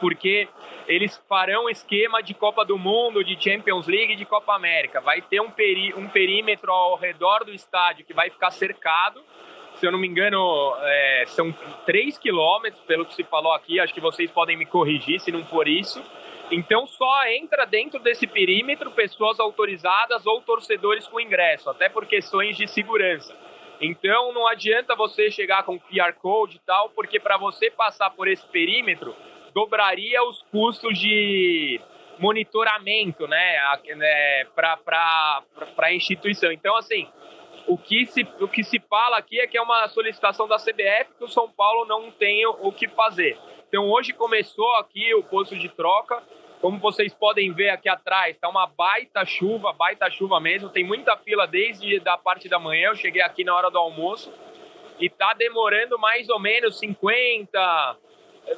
porque eles farão esquema de Copa do Mundo, de Champions League e de Copa América. Vai ter um, peri um perímetro ao redor do estádio que vai ficar cercado. Se eu não me engano, é, são 3 quilômetros, pelo que se falou aqui. Acho que vocês podem me corrigir se não for isso. Então só entra dentro desse perímetro pessoas autorizadas ou torcedores com ingresso, até por questões de segurança. Então não adianta você chegar com QR Code e tal, porque para você passar por esse perímetro, dobraria os custos de monitoramento né, né para a instituição. Então, assim, o que, se, o que se fala aqui é que é uma solicitação da CBF que o São Paulo não tem o que fazer. Então, hoje começou aqui o posto de troca. Como vocês podem ver aqui atrás, está uma baita chuva, baita chuva mesmo. Tem muita fila desde da parte da manhã. Eu cheguei aqui na hora do almoço e está demorando mais ou menos 50,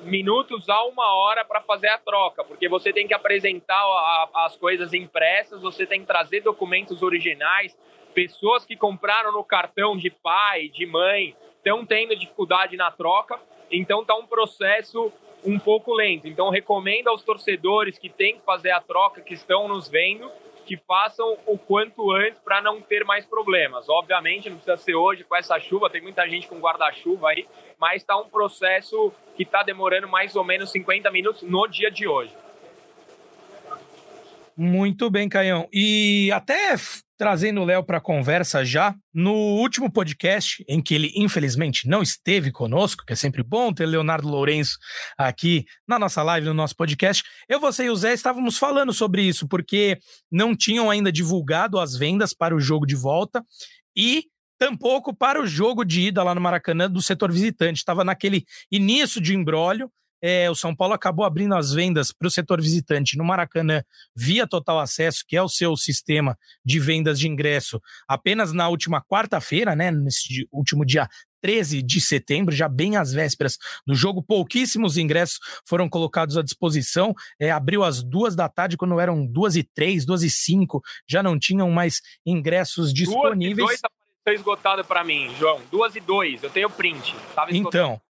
minutos a uma hora para fazer a troca, porque você tem que apresentar a, as coisas impressas, você tem que trazer documentos originais. Pessoas que compraram no cartão de pai, de mãe, estão tendo dificuldade na troca, então está um processo um pouco lento. Então recomendo aos torcedores que têm que fazer a troca, que estão nos vendo, que façam o quanto antes para não ter mais problemas. Obviamente, não precisa ser hoje com essa chuva, tem muita gente com guarda-chuva aí, mas está um processo que está demorando mais ou menos 50 minutos no dia de hoje. Muito bem, Caião. E até trazendo o Léo para a conversa já, no último podcast, em que ele infelizmente não esteve conosco, que é sempre bom ter Leonardo Lourenço aqui na nossa live, no nosso podcast, eu, você e o Zé estávamos falando sobre isso, porque não tinham ainda divulgado as vendas para o jogo de volta e tampouco para o jogo de ida lá no Maracanã do setor visitante. Estava naquele início de embrólio. É, o São Paulo acabou abrindo as vendas para o setor visitante no Maracanã via Total Acesso, que é o seu sistema de vendas de ingresso, apenas na última quarta-feira, né? Nesse último dia 13 de setembro, já bem às vésperas do jogo. Pouquíssimos ingressos foram colocados à disposição. É, abriu às duas da tarde, quando eram duas e três, duas e cinco, já não tinham mais ingressos disponíveis. Duas e dois esgotado para mim, João. Duas e dois, eu tenho print. então,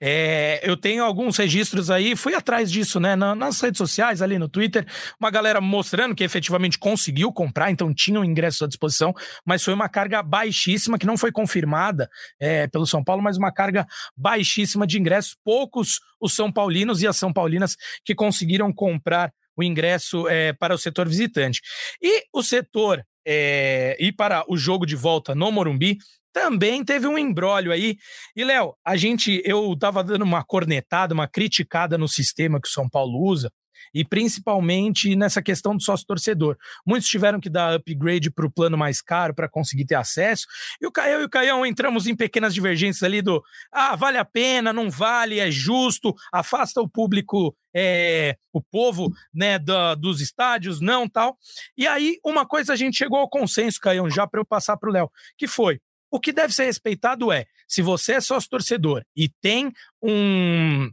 é, eu tenho alguns registros aí, fui atrás disso, né? nas redes sociais, ali no Twitter, uma galera mostrando que efetivamente conseguiu comprar, então tinham ingressos à disposição, mas foi uma carga baixíssima, que não foi confirmada é, pelo São Paulo, mas uma carga baixíssima de ingressos. Poucos os São Paulinos e as São Paulinas que conseguiram comprar o ingresso é, para o setor visitante. E o setor é, ir para o jogo de volta no Morumbi, também teve um embrólio aí. E, Léo, a gente, eu tava dando uma cornetada, uma criticada no sistema que o São Paulo usa, e principalmente nessa questão do sócio torcedor. Muitos tiveram que dar upgrade para o plano mais caro para conseguir ter acesso. E o Caião e o Caião entramos em pequenas divergências ali do ah, vale a pena, não vale, é justo, afasta o público, é, o povo né, da, dos estádios, não tal. E aí, uma coisa a gente chegou ao consenso, Caião, já para eu passar para o Léo, que foi o que deve ser respeitado é, se você é sócio torcedor e tem um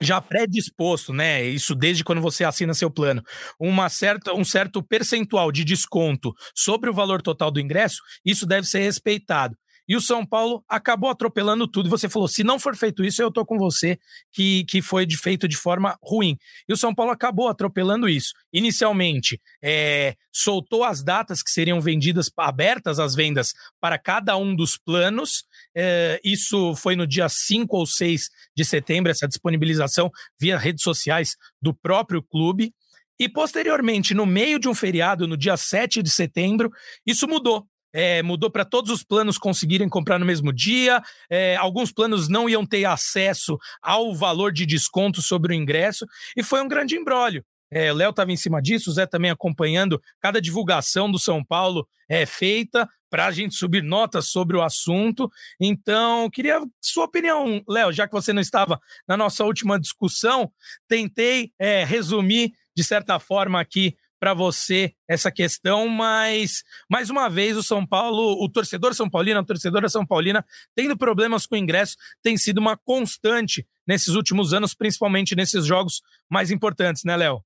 já predisposto, né? Isso desde quando você assina seu plano, uma certa, um certo percentual de desconto sobre o valor total do ingresso, isso deve ser respeitado. E o São Paulo acabou atropelando tudo. Você falou: se não for feito isso, eu tô com você, que, que foi de, feito de forma ruim. E o São Paulo acabou atropelando isso. Inicialmente, é, soltou as datas que seriam vendidas, abertas as vendas para cada um dos planos. É, isso foi no dia 5 ou 6 de setembro, essa disponibilização via redes sociais do próprio clube. E posteriormente, no meio de um feriado, no dia 7 de setembro, isso mudou é, mudou para todos os planos conseguirem comprar no mesmo dia. É, alguns planos não iam ter acesso ao valor de desconto sobre o ingresso, e foi um grande embrólio. É, o Léo estava em cima disso, o Zé também acompanhando cada divulgação do São Paulo é feita para a gente subir notas sobre o assunto. Então, queria sua opinião, Léo, já que você não estava na nossa última discussão, tentei é, resumir de certa forma aqui para você essa questão, mas mais uma vez o São Paulo, o torcedor São Paulino, a torcedora São Paulina, tendo problemas com ingresso, tem sido uma constante nesses últimos anos, principalmente nesses jogos mais importantes, né, Léo?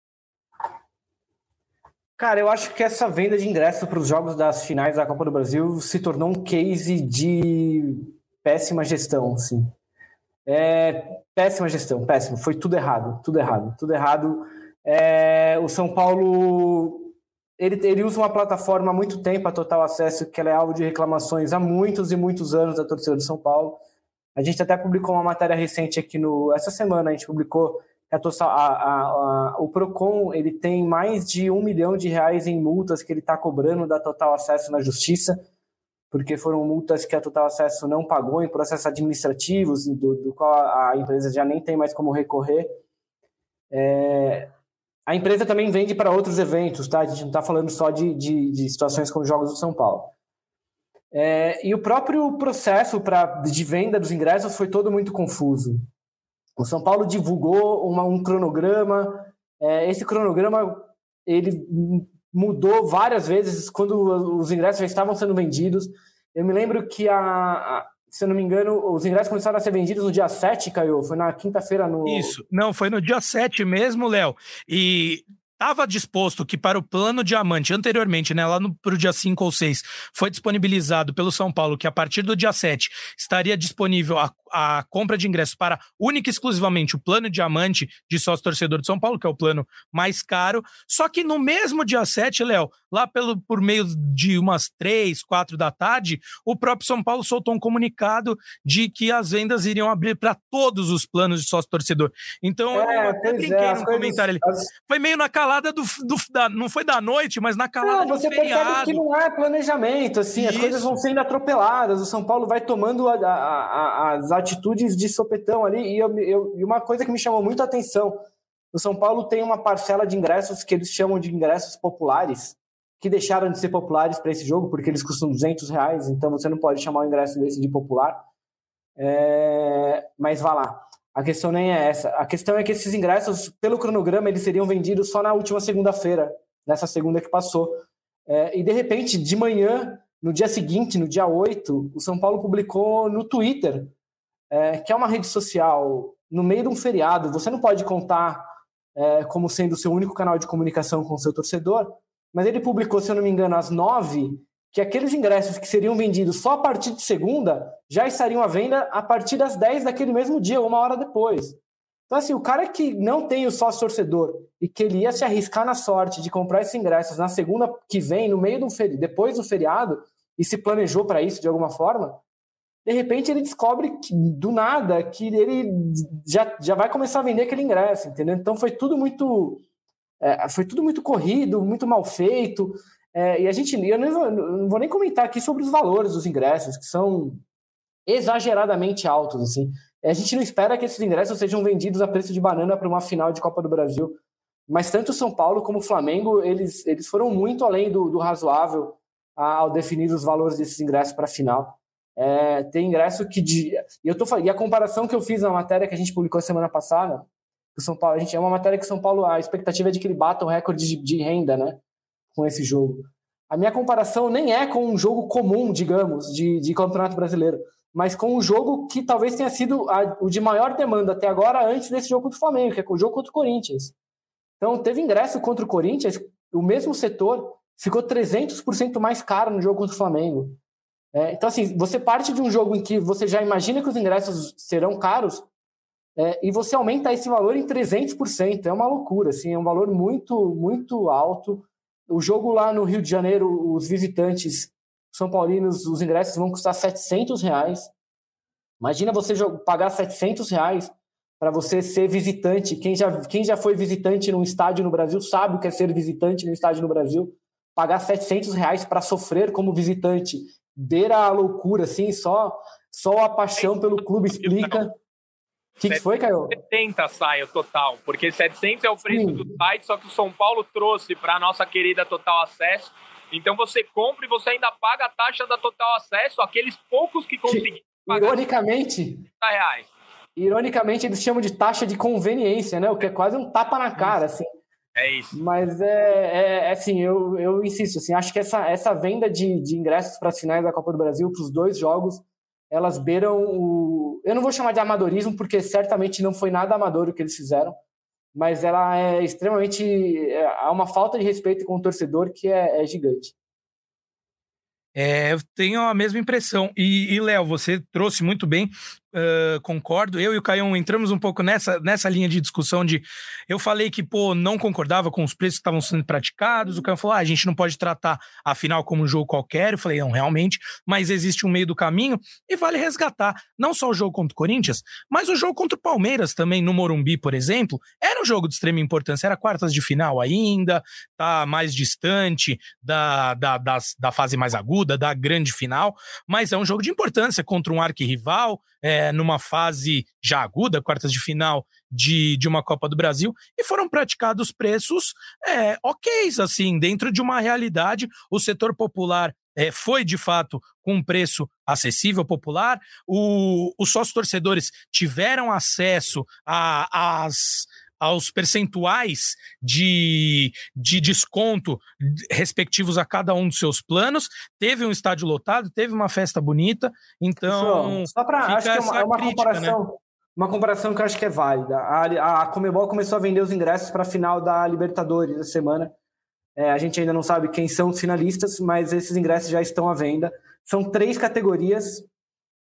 Cara, eu acho que essa venda de ingresso para os jogos das finais da Copa do Brasil se tornou um case de péssima gestão, assim. É, péssima gestão, péssimo. Foi tudo errado, tudo errado, tudo errado é, o São Paulo ele, ele usa uma plataforma há muito tempo, a Total Acesso, que ela é alvo de reclamações há muitos e muitos anos da torcida do São Paulo. A gente até publicou uma matéria recente aqui no essa semana, a gente publicou a, a, a, o Procon ele tem mais de um milhão de reais em multas que ele está cobrando da Total Acesso na Justiça, porque foram multas que a Total Acesso não pagou em processos administrativos, do, do qual a empresa já nem tem mais como recorrer. É, a empresa também vende para outros eventos, tá? A gente não está falando só de, de, de, situações como Jogos do São Paulo. É, e o próprio processo pra, de venda dos ingressos foi todo muito confuso. O São Paulo divulgou uma, um cronograma. É, esse cronograma ele mudou várias vezes quando os ingressos já estavam sendo vendidos. Eu me lembro que a, a se eu não me engano, os ingressos começaram a ser vendidos no dia 7, Caio. Foi na quinta-feira no. Isso. Não, foi no dia 7 mesmo, Léo. E estava disposto que para o plano diamante anteriormente, né, lá para o dia 5 ou 6, foi disponibilizado pelo São Paulo que a partir do dia 7 estaria disponível a, a compra de ingressos para única e exclusivamente o plano diamante de sócio torcedor de São Paulo, que é o plano mais caro. Só que no mesmo dia 7, Léo, lá pelo, por meio de umas 3, 4 da tarde, o próprio São Paulo soltou um comunicado de que as vendas iriam abrir para todos os planos de sócio torcedor. Então, é, eu até brinquei é, no comentário ali. As... Foi meio na calada do. do da, não foi da noite, mas na calada não, você do feriado. que não é planejamento, assim, Isso. as coisas vão sendo atropeladas. O São Paulo vai tomando a, a, a, as atitudes de sopetão ali. E, eu, eu, e uma coisa que me chamou muito a atenção: o São Paulo tem uma parcela de ingressos que eles chamam de ingressos populares, que deixaram de ser populares para esse jogo, porque eles custam 200 reais, então você não pode chamar o ingresso desse de popular. É, mas vá lá. A questão nem é essa. A questão é que esses ingressos, pelo cronograma, eles seriam vendidos só na última segunda-feira, nessa segunda que passou. É, e de repente, de manhã, no dia seguinte, no dia 8, o São Paulo publicou no Twitter, é, que é uma rede social, no meio de um feriado. Você não pode contar é, como sendo o seu único canal de comunicação com o seu torcedor, mas ele publicou, se eu não me engano, às 9 que aqueles ingressos que seriam vendidos só a partir de segunda já estariam à venda a partir das 10 daquele mesmo dia, uma hora depois. Então, assim, o cara que não tem o sócio torcedor e que ele ia se arriscar na sorte de comprar esses ingressos na segunda que vem, no meio do feriado, depois do feriado, e se planejou para isso de alguma forma, de repente ele descobre que, do nada que ele já, já vai começar a vender aquele ingresso, entendeu? Então foi tudo muito. É, foi tudo muito corrido, muito mal feito. É, e a gente, eu não, não vou nem comentar aqui sobre os valores dos ingressos, que são exageradamente altos, assim. É, a gente não espera que esses ingressos sejam vendidos a preço de banana para uma final de Copa do Brasil, mas tanto o São Paulo como o Flamengo, eles, eles foram muito além do, do razoável ao definir os valores desses ingressos para a final. É, tem ingresso que de, eu tô e a comparação que eu fiz na matéria que a gente publicou semana passada, o São Paulo, a gente é uma matéria que São Paulo a expectativa é de que ele bata o recorde de, de renda, né? com esse jogo. A minha comparação nem é com um jogo comum, digamos, de, de Campeonato Brasileiro, mas com um jogo que talvez tenha sido a, o de maior demanda até agora, antes desse jogo contra o Flamengo, que é o jogo contra o Corinthians. Então, teve ingresso contra o Corinthians, o mesmo setor ficou 300% mais caro no jogo contra o Flamengo. É, então, assim, você parte de um jogo em que você já imagina que os ingressos serão caros é, e você aumenta esse valor em 300%. É uma loucura, assim, é um valor muito, muito alto. O jogo lá no Rio de Janeiro, os visitantes são paulinos, os ingressos vão custar 700 reais. Imagina você pagar 700 reais para você ser visitante. Quem já, quem já foi visitante num estádio no Brasil sabe o que é ser visitante no estádio no Brasil. Pagar 700 reais para sofrer como visitante. Beira a loucura, assim, só, só a paixão pelo clube explica. O que, que, foi, Caio? 70 sai o total, porque 700 é o preço Sim. do site, só que o São Paulo trouxe para a nossa querida Total Acesso. Então você compra e você ainda paga a taxa da Total Acesso, aqueles poucos que conseguiram pagar. Ironicamente. Reais. Ironicamente, eles chamam de taxa de conveniência, né? O que é quase um tapa na cara, assim. É isso. Mas é, é, é assim, eu, eu insisto, assim, acho que essa, essa venda de, de ingressos para as finais da Copa do Brasil, para os dois jogos, elas beiram o. Eu não vou chamar de amadorismo, porque certamente não foi nada amador o que eles fizeram, mas ela é extremamente. É, há uma falta de respeito com o torcedor que é, é gigante. É, eu tenho a mesma impressão. E, e Léo, você trouxe muito bem Uh, concordo. Eu e o Caião entramos um pouco nessa, nessa linha de discussão de. Eu falei que, pô, não concordava com os preços que estavam sendo praticados. O Caião falou: ah, a gente não pode tratar a final como um jogo qualquer. Eu falei: não, realmente, mas existe um meio do caminho e vale resgatar não só o jogo contra o Corinthians, mas o jogo contra o Palmeiras também, no Morumbi, por exemplo. Era um jogo de extrema importância. Era quartas de final ainda, tá mais distante da, da, da, da fase mais aguda, da grande final, mas é um jogo de importância contra um arquirrival, é, numa fase já aguda, quartas de final de, de uma Copa do Brasil, e foram praticados preços é, ok, assim, dentro de uma realidade. O setor popular é, foi de fato com um preço acessível, popular. O, os sócios torcedores tiveram acesso as, aos percentuais de, de desconto respectivos a cada um dos seus planos. Teve um estádio lotado, teve uma festa bonita. Então, só para acho que é uma, é uma crítica, né? comparação. Né? Uma comparação que eu acho que é válida. A, a Comebol começou a vender os ingressos para a final da Libertadores da semana é, a gente ainda não sabe quem são os finalistas, mas esses ingressos já estão à venda. São três categorias.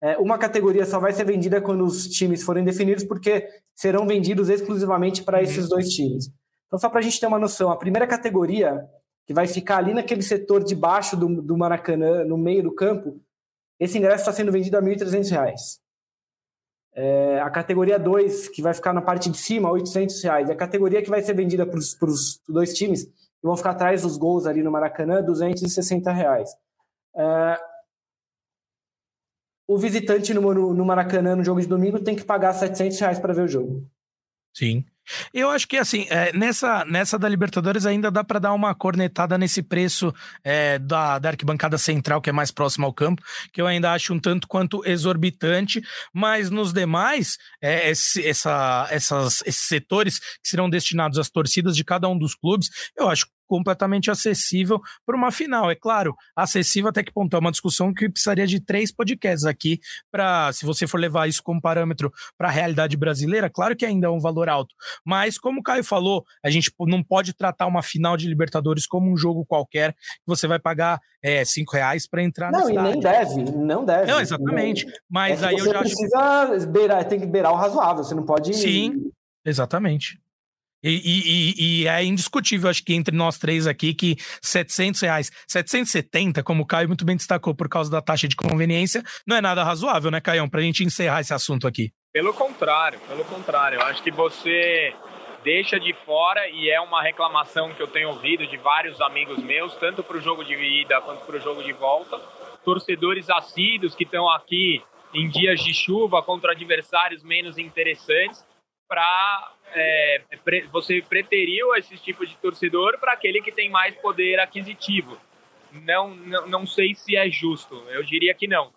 É, uma categoria só vai ser vendida quando os times forem definidos, porque serão vendidos exclusivamente para esses dois times. Então, só para a gente ter uma noção, a primeira categoria, que vai ficar ali naquele setor de baixo do, do Maracanã, no meio do campo, esse ingresso está sendo vendido a R$ 1.300. É, a categoria 2, que vai ficar na parte de cima, 800 reais. E a categoria que vai ser vendida para os dois times e vão ficar atrás dos gols ali no Maracanã, 260 reais. É, o visitante no, no, Maracanã no jogo de domingo tem que pagar 700 reais para ver o jogo. Sim. Eu acho que assim, é, nessa, nessa da Libertadores ainda dá para dar uma cornetada nesse preço é, da, da arquibancada central, que é mais próximo ao campo, que eu ainda acho um tanto quanto exorbitante, mas nos demais, é, esse, essa, essas, esses setores que serão destinados às torcidas de cada um dos clubes, eu acho completamente acessível para uma final. É claro, acessível até que ponto? É uma discussão que precisaria de três podcasts aqui para, se você for levar isso como parâmetro para a realidade brasileira, claro que ainda é um valor alto. Mas, como o Caio falou, a gente não pode tratar uma final de Libertadores como um jogo qualquer, que você vai pagar é, cinco reais para entrar não, no Não, e nem deve, não deve. Não, exatamente. Mas é aí eu já precisa acho... beirar, tem que beirar o razoável, você não pode... Sim, exatamente. E, e, e, é indiscutível, acho que entre nós três aqui, que 700 reais, 770, como o Caio muito bem destacou por causa da taxa de conveniência, não é nada razoável, né, Caião? Pra gente encerrar esse assunto aqui. Pelo contrário, pelo contrário. Eu acho que você deixa de fora, e é uma reclamação que eu tenho ouvido de vários amigos meus, tanto para o jogo de ida quanto para o jogo de volta, torcedores assíduos que estão aqui em dias de chuva contra adversários menos interessantes para é, você preteriu esse tipo de torcedor para aquele que tem mais poder aquisitivo. Não, não, não sei se é justo, eu diria que não.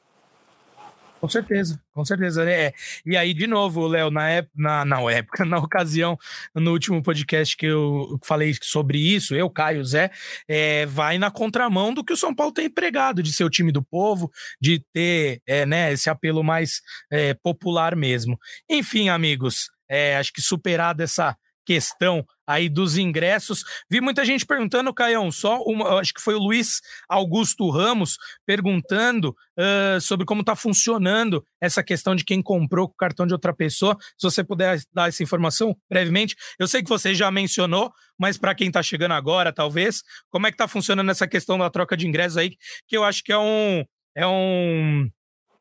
Com certeza, com certeza. É. E aí, de novo, Léo, na, na, na época, na ocasião, no último podcast que eu falei sobre isso, eu, Caio, Zé, é, vai na contramão do que o São Paulo tem empregado, de ser o time do povo, de ter é, né, esse apelo mais é, popular mesmo. Enfim, amigos, é, acho que superada essa questão aí dos ingressos. Vi muita gente perguntando, Caião, só uma, acho que foi o Luiz Augusto Ramos perguntando uh, sobre como está funcionando essa questão de quem comprou com o cartão de outra pessoa. Se você puder dar essa informação brevemente. Eu sei que você já mencionou, mas para quem está chegando agora, talvez, como é que está funcionando essa questão da troca de ingressos aí, que eu acho que é um é um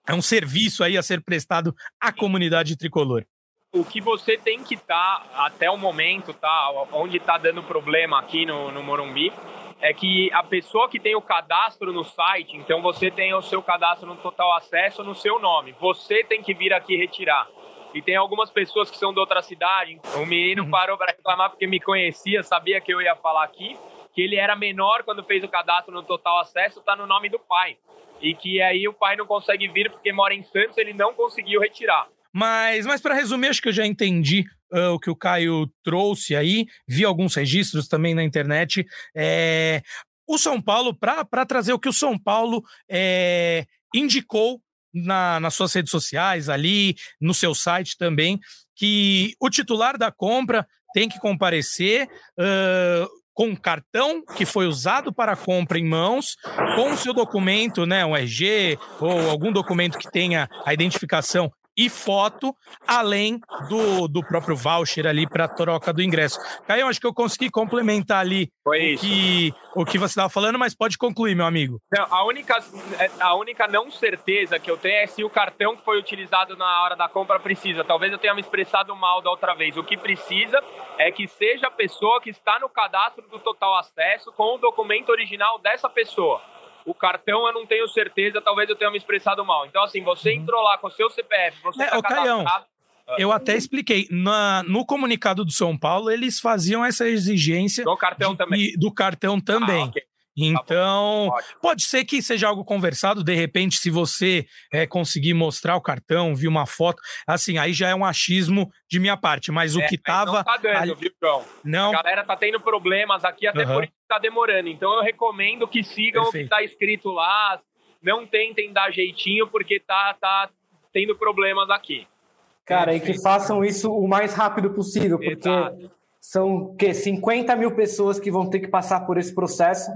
é um serviço aí a ser prestado à comunidade tricolor o que você tem que estar tá, até o momento, tá? Onde está dando problema aqui no, no Morumbi, é que a pessoa que tem o cadastro no site, então você tem o seu cadastro no total acesso no seu nome. Você tem que vir aqui retirar. E tem algumas pessoas que são de outra cidade. O menino uhum. parou para reclamar porque me conhecia, sabia que eu ia falar aqui, que ele era menor quando fez o cadastro no total acesso, está no nome do pai. E que aí o pai não consegue vir porque mora em Santos, ele não conseguiu retirar. Mas, mas para resumir, acho que eu já entendi uh, o que o Caio trouxe aí, vi alguns registros também na internet. É, o São Paulo, para trazer o que o São Paulo é, indicou na, nas suas redes sociais, ali, no seu site também, que o titular da compra tem que comparecer. Uh, com um cartão que foi usado para a compra em mãos, com o seu documento, né, um RG ou algum documento que tenha a identificação e foto, além do, do próprio voucher ali para troca do ingresso. Caio, acho que eu consegui complementar ali o que, o que você estava falando, mas pode concluir, meu amigo. Não, a, única, a única não certeza que eu tenho é se o cartão que foi utilizado na hora da compra precisa. Talvez eu tenha me expressado mal da outra vez. O que precisa é que seja a pessoa que está no cadastro do Total Acesso com o documento original dessa pessoa. O cartão eu não tenho certeza, talvez eu tenha me expressado mal. Então, assim, você uhum. entrou lá com o seu CPF, você é, tá Caião, eu até expliquei. Na, no comunicado do São Paulo, eles faziam essa exigência. Do cartão de, também. Do cartão também. Ah, okay. Então, tá pode ser que seja algo conversado, de repente, se você é, conseguir mostrar o cartão, vir uma foto, assim, aí já é um achismo de minha parte, mas é, o que tava. Não tá dando, ali... viu, João? Não. A galera tá tendo problemas aqui, até uhum. por isso tá demorando. Então eu recomendo que sigam Perfeito. o que tá escrito lá, não tentem dar jeitinho, porque tá, tá tendo problemas aqui. Cara, Perfeito. e que façam isso o mais rápido possível, porque. Exato. São que 50 mil pessoas que vão ter que passar por esse processo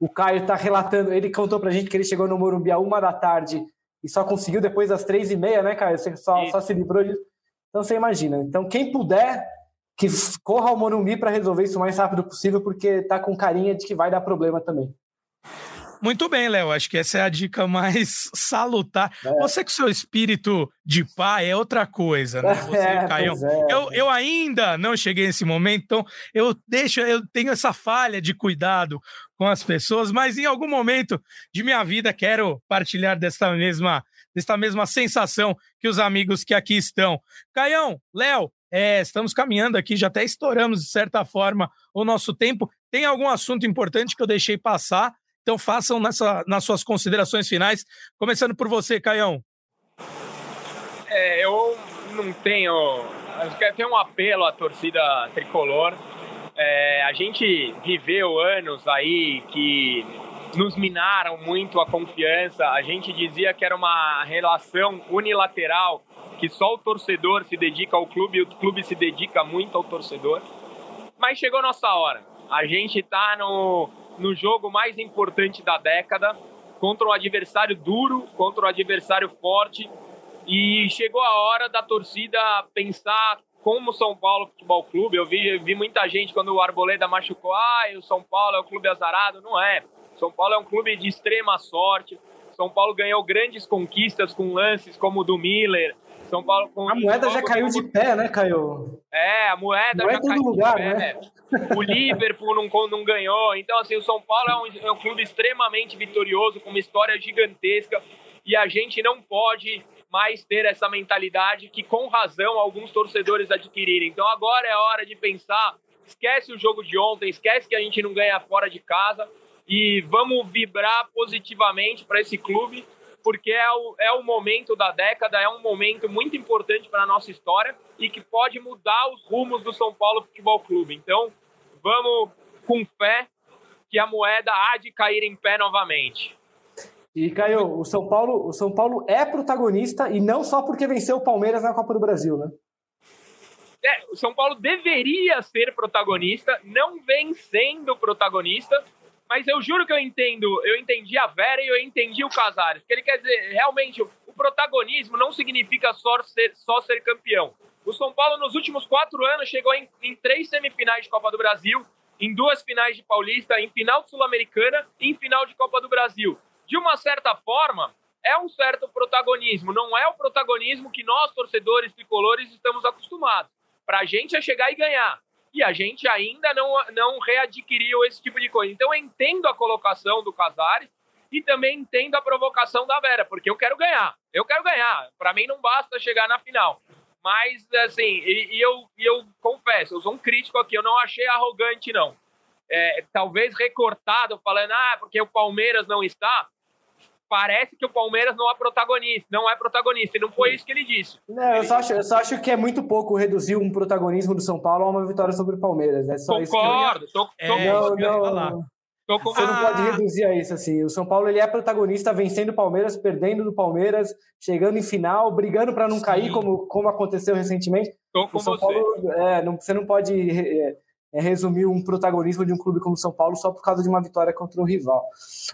o Caio está relatando, ele contou pra gente que ele chegou no Morumbi a uma da tarde e só conseguiu depois das três e meia, né, Caio? Você só, só se livrou disso. Então você imagina. Então, quem puder, que corra ao Morumbi para resolver isso o mais rápido possível, porque tá com carinha de que vai dar problema também. Muito bem, Léo. Acho que essa é a dica mais salutar. É. Você com seu espírito de pai é outra coisa, né? Você, é, Caio. É. Eu, eu ainda não cheguei nesse momento, então eu deixo, eu tenho essa falha de cuidado com as pessoas, mas em algum momento de minha vida quero partilhar desta mesma, desta mesma sensação que os amigos que aqui estão. Caião, Léo, é, estamos caminhando aqui, já até estouramos de certa forma o nosso tempo. Tem algum assunto importante que eu deixei passar? Então façam nessa, nas suas considerações finais, começando por você, Caião. É, eu não tenho. Acho que tem um apelo à torcida tricolor. É, a gente viveu anos aí que nos minaram muito a confiança. A gente dizia que era uma relação unilateral, que só o torcedor se dedica ao clube e o clube se dedica muito ao torcedor. Mas chegou nossa hora. A gente está no, no jogo mais importante da década, contra um adversário duro, contra um adversário forte. E chegou a hora da torcida pensar como São Paulo Futebol Clube. Eu vi, vi muita gente quando o Arboleda machucou, ah, o São Paulo é o clube azarado. Não é. São Paulo é um clube de extrema sorte. São Paulo ganhou grandes conquistas com lances como o do Miller, são Paulo com A moeda já caiu de pé, né, Caio? É, a moeda não já é caiu lugar, de pé. Né? O Liverpool não, não ganhou. Então, assim, o São Paulo é um, é um clube extremamente vitorioso, com uma história gigantesca. E a gente não pode mais ter essa mentalidade que, com razão, alguns torcedores adquiriram. Então, agora é a hora de pensar. Esquece o jogo de ontem, esquece que a gente não ganha fora de casa e vamos vibrar positivamente para esse clube porque é o, é o momento da década, é um momento muito importante para a nossa história e que pode mudar os rumos do São Paulo Futebol Clube. Então, vamos com fé que a moeda há de cair em pé novamente. E Caio, o São Paulo, o São Paulo é protagonista e não só porque venceu o Palmeiras na Copa do Brasil, né? É, o São Paulo deveria ser protagonista, não vem sendo protagonista, mas eu juro que eu entendo, eu entendi a Vera e eu entendi o Casares. Que ele quer dizer, realmente, o protagonismo não significa só ser, só ser campeão. O São Paulo, nos últimos quatro anos, chegou em, em três semifinais de Copa do Brasil, em duas finais de Paulista, em final Sul-Americana e em final de Copa do Brasil. De uma certa forma, é um certo protagonismo, não é o protagonismo que nós, torcedores tricolores, estamos acostumados. Para a gente é chegar e ganhar e a gente ainda não, não readquiriu esse tipo de coisa. Então eu entendo a colocação do Casares e também entendo a provocação da Vera, porque eu quero ganhar. Eu quero ganhar. Para mim não basta chegar na final. Mas, assim, e, e eu, e eu confesso, eu sou um crítico aqui, eu não achei arrogante, não. É, talvez recortado, falando, ah, porque o Palmeiras não está parece que o Palmeiras não é protagonista, não é protagonista, e não foi isso que ele disse. Não, eu, só acho, eu só acho que é muito pouco reduzir um protagonismo do São Paulo a uma vitória sobre o Palmeiras. É só Concordo, isso que eu... tô, tô é, não, não, Você não pode reduzir a isso assim. O São Paulo ele é protagonista, vencendo o Palmeiras, perdendo do Palmeiras, chegando em final, brigando para não Sim. cair, como, como aconteceu recentemente. Tô com o São você. Paulo, é, não, você não pode é, é, resumir um protagonismo de um clube como São Paulo só por causa de uma vitória contra o rival.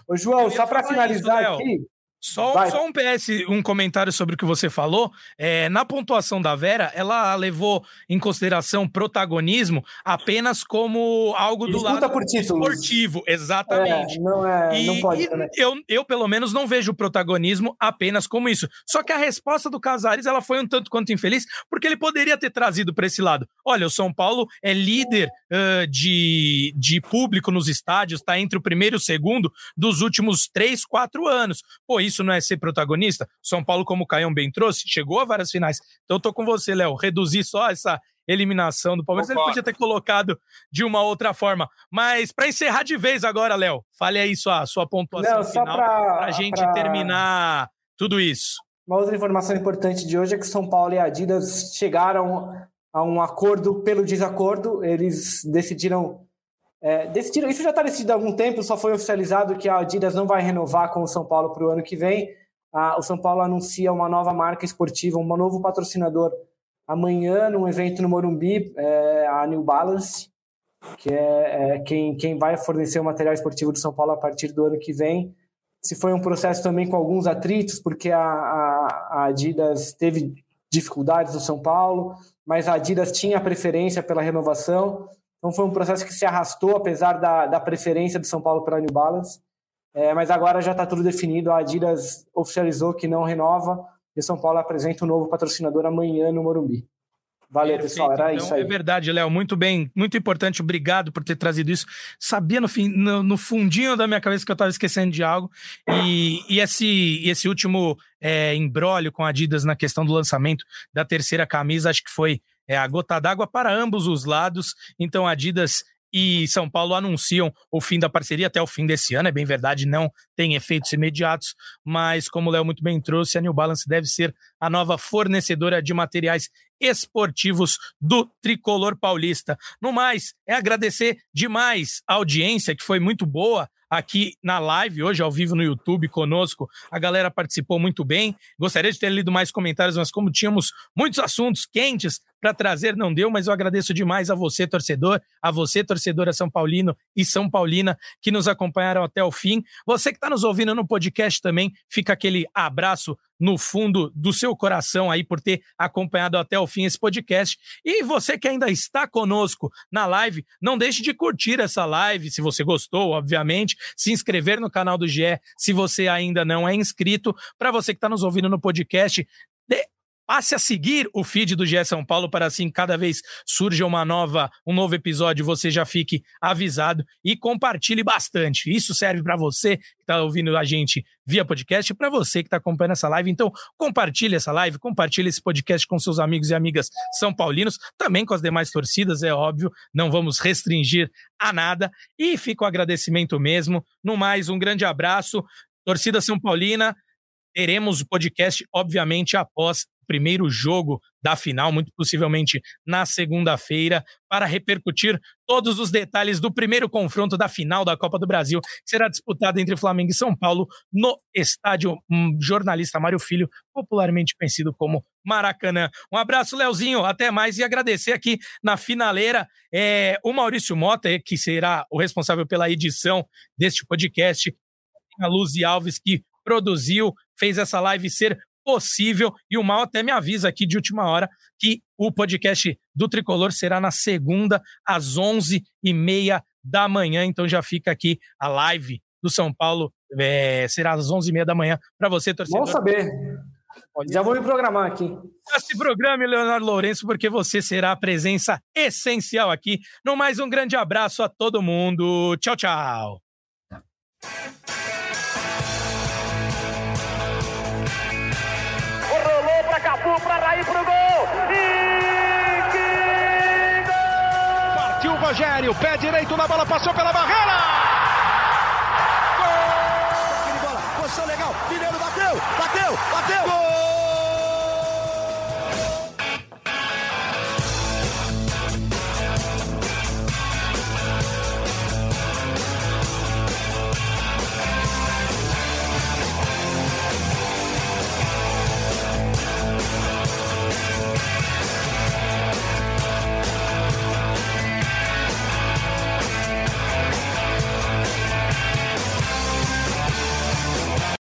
Ô, João, só para finalizar isso, aqui, Só, só, um PS, um comentário sobre o que você falou. É, na pontuação da Vera, ela levou em consideração protagonismo apenas como algo do lado por esportivo. Exatamente. É, não é, e, não pode Eu, eu, pelo menos, não vejo o protagonismo apenas como isso. Só que a resposta do Casares ela foi um tanto quanto infeliz, porque ele poderia ter trazido para esse lado. Olha, o São Paulo é líder uh, de, de público nos estádios, está entre o primeiro e o segundo dos últimos três, quatro anos. Pô, isso não é ser protagonista? São Paulo, como o Caião bem trouxe, chegou a várias finais. Então eu tô com você, Léo. Reduzir só essa eliminação do Palmeiras, Concordo. ele podia ter colocado de uma outra forma. Mas para encerrar de vez agora, Léo, fale aí sua, sua pontuação Não, final para a gente pra... terminar tudo isso. Uma outra informação importante de hoje é que São Paulo e Adidas chegaram a um acordo pelo desacordo. Eles decidiram é, decidiram, isso já está decidido há algum tempo, só foi oficializado que a Adidas não vai renovar com o São Paulo para o ano que vem. o São Paulo anuncia uma nova marca esportiva, um novo patrocinador amanhã num evento no Morumbi, é, a New Balance, que é, é, quem, quem vai fornecer o material esportivo do São Paulo a partir do ano que vem. Se foi um processo também com alguns atritos, porque a, a, a Adidas teve dificuldades no São Paulo, mas a Adidas tinha preferência pela renovação. Então foi um processo que se arrastou, apesar da, da preferência do São Paulo pela New Balance. É, mas agora já está tudo definido. A Adidas oficializou que não renova e o São Paulo apresenta um novo patrocinador amanhã no Morumbi. Valeu, pessoal. Era então, isso aí. É verdade, Léo. Muito bem, muito importante. Obrigado por ter trazido isso. Sabia no, fim, no, no fundinho da minha cabeça que eu estava esquecendo de algo. E, e esse, esse último é, embrólio com a Adidas na questão do lançamento da terceira camisa, acho que foi é a gota d'água para ambos os lados. Então, Adidas e São Paulo anunciam o fim da parceria até o fim desse ano. É bem verdade, não tem efeitos imediatos, mas como o Léo muito bem trouxe, a New Balance deve ser a nova fornecedora de materiais esportivos do tricolor paulista. No mais, é agradecer demais a audiência, que foi muito boa aqui na live, hoje ao vivo no YouTube conosco. A galera participou muito bem. Gostaria de ter lido mais comentários, mas como tínhamos muitos assuntos quentes para trazer, não deu, mas eu agradeço demais a você, torcedor, a você, torcedora São Paulino e São Paulina, que nos acompanharam até o fim. Você que está nos ouvindo no podcast também, fica aquele abraço no fundo do seu coração aí por ter acompanhado até o fim esse podcast. E você que ainda está conosco na live, não deixe de curtir essa live, se você gostou, obviamente, se inscrever no canal do GE, se você ainda não é inscrito. Para você que está nos ouvindo no podcast, Passe a seguir o feed do GE São Paulo para assim cada vez surja uma nova, um novo episódio, você já fique avisado e compartilhe bastante. Isso serve para você que está ouvindo a gente via podcast para você que está acompanhando essa live. Então, compartilhe essa live, compartilhe esse podcast com seus amigos e amigas são paulinos, também com as demais torcidas, é óbvio, não vamos restringir a nada. E fica o agradecimento mesmo. No mais, um grande abraço. Torcida São Paulina, teremos o podcast, obviamente, após primeiro jogo da final, muito possivelmente na segunda-feira, para repercutir todos os detalhes do primeiro confronto da final da Copa do Brasil, que será disputado entre Flamengo e São Paulo no estádio um jornalista Mário Filho, popularmente conhecido como Maracanã. Um abraço, Leozinho, até mais e agradecer aqui na finaleira é, o Maurício Mota, que será o responsável pela edição deste podcast, a Luzi Alves, que produziu, fez essa live ser possível. E o Mal até me avisa aqui de última hora que o podcast do Tricolor será na segunda, às 11h30 da manhã. Então já fica aqui a live do São Paulo. É, será às 11h30 da manhã para você, torcedor. Bom saber. Já vou me programar aqui. Se programe, Leonardo Lourenço, porque você será a presença essencial aqui. No mais, um grande abraço a todo mundo. Tchau, tchau. Rogério, pé direito na bola, passou pela barreira. Gol! Bola, posição legal, Mineiro bateu, bateu, bateu. Gol!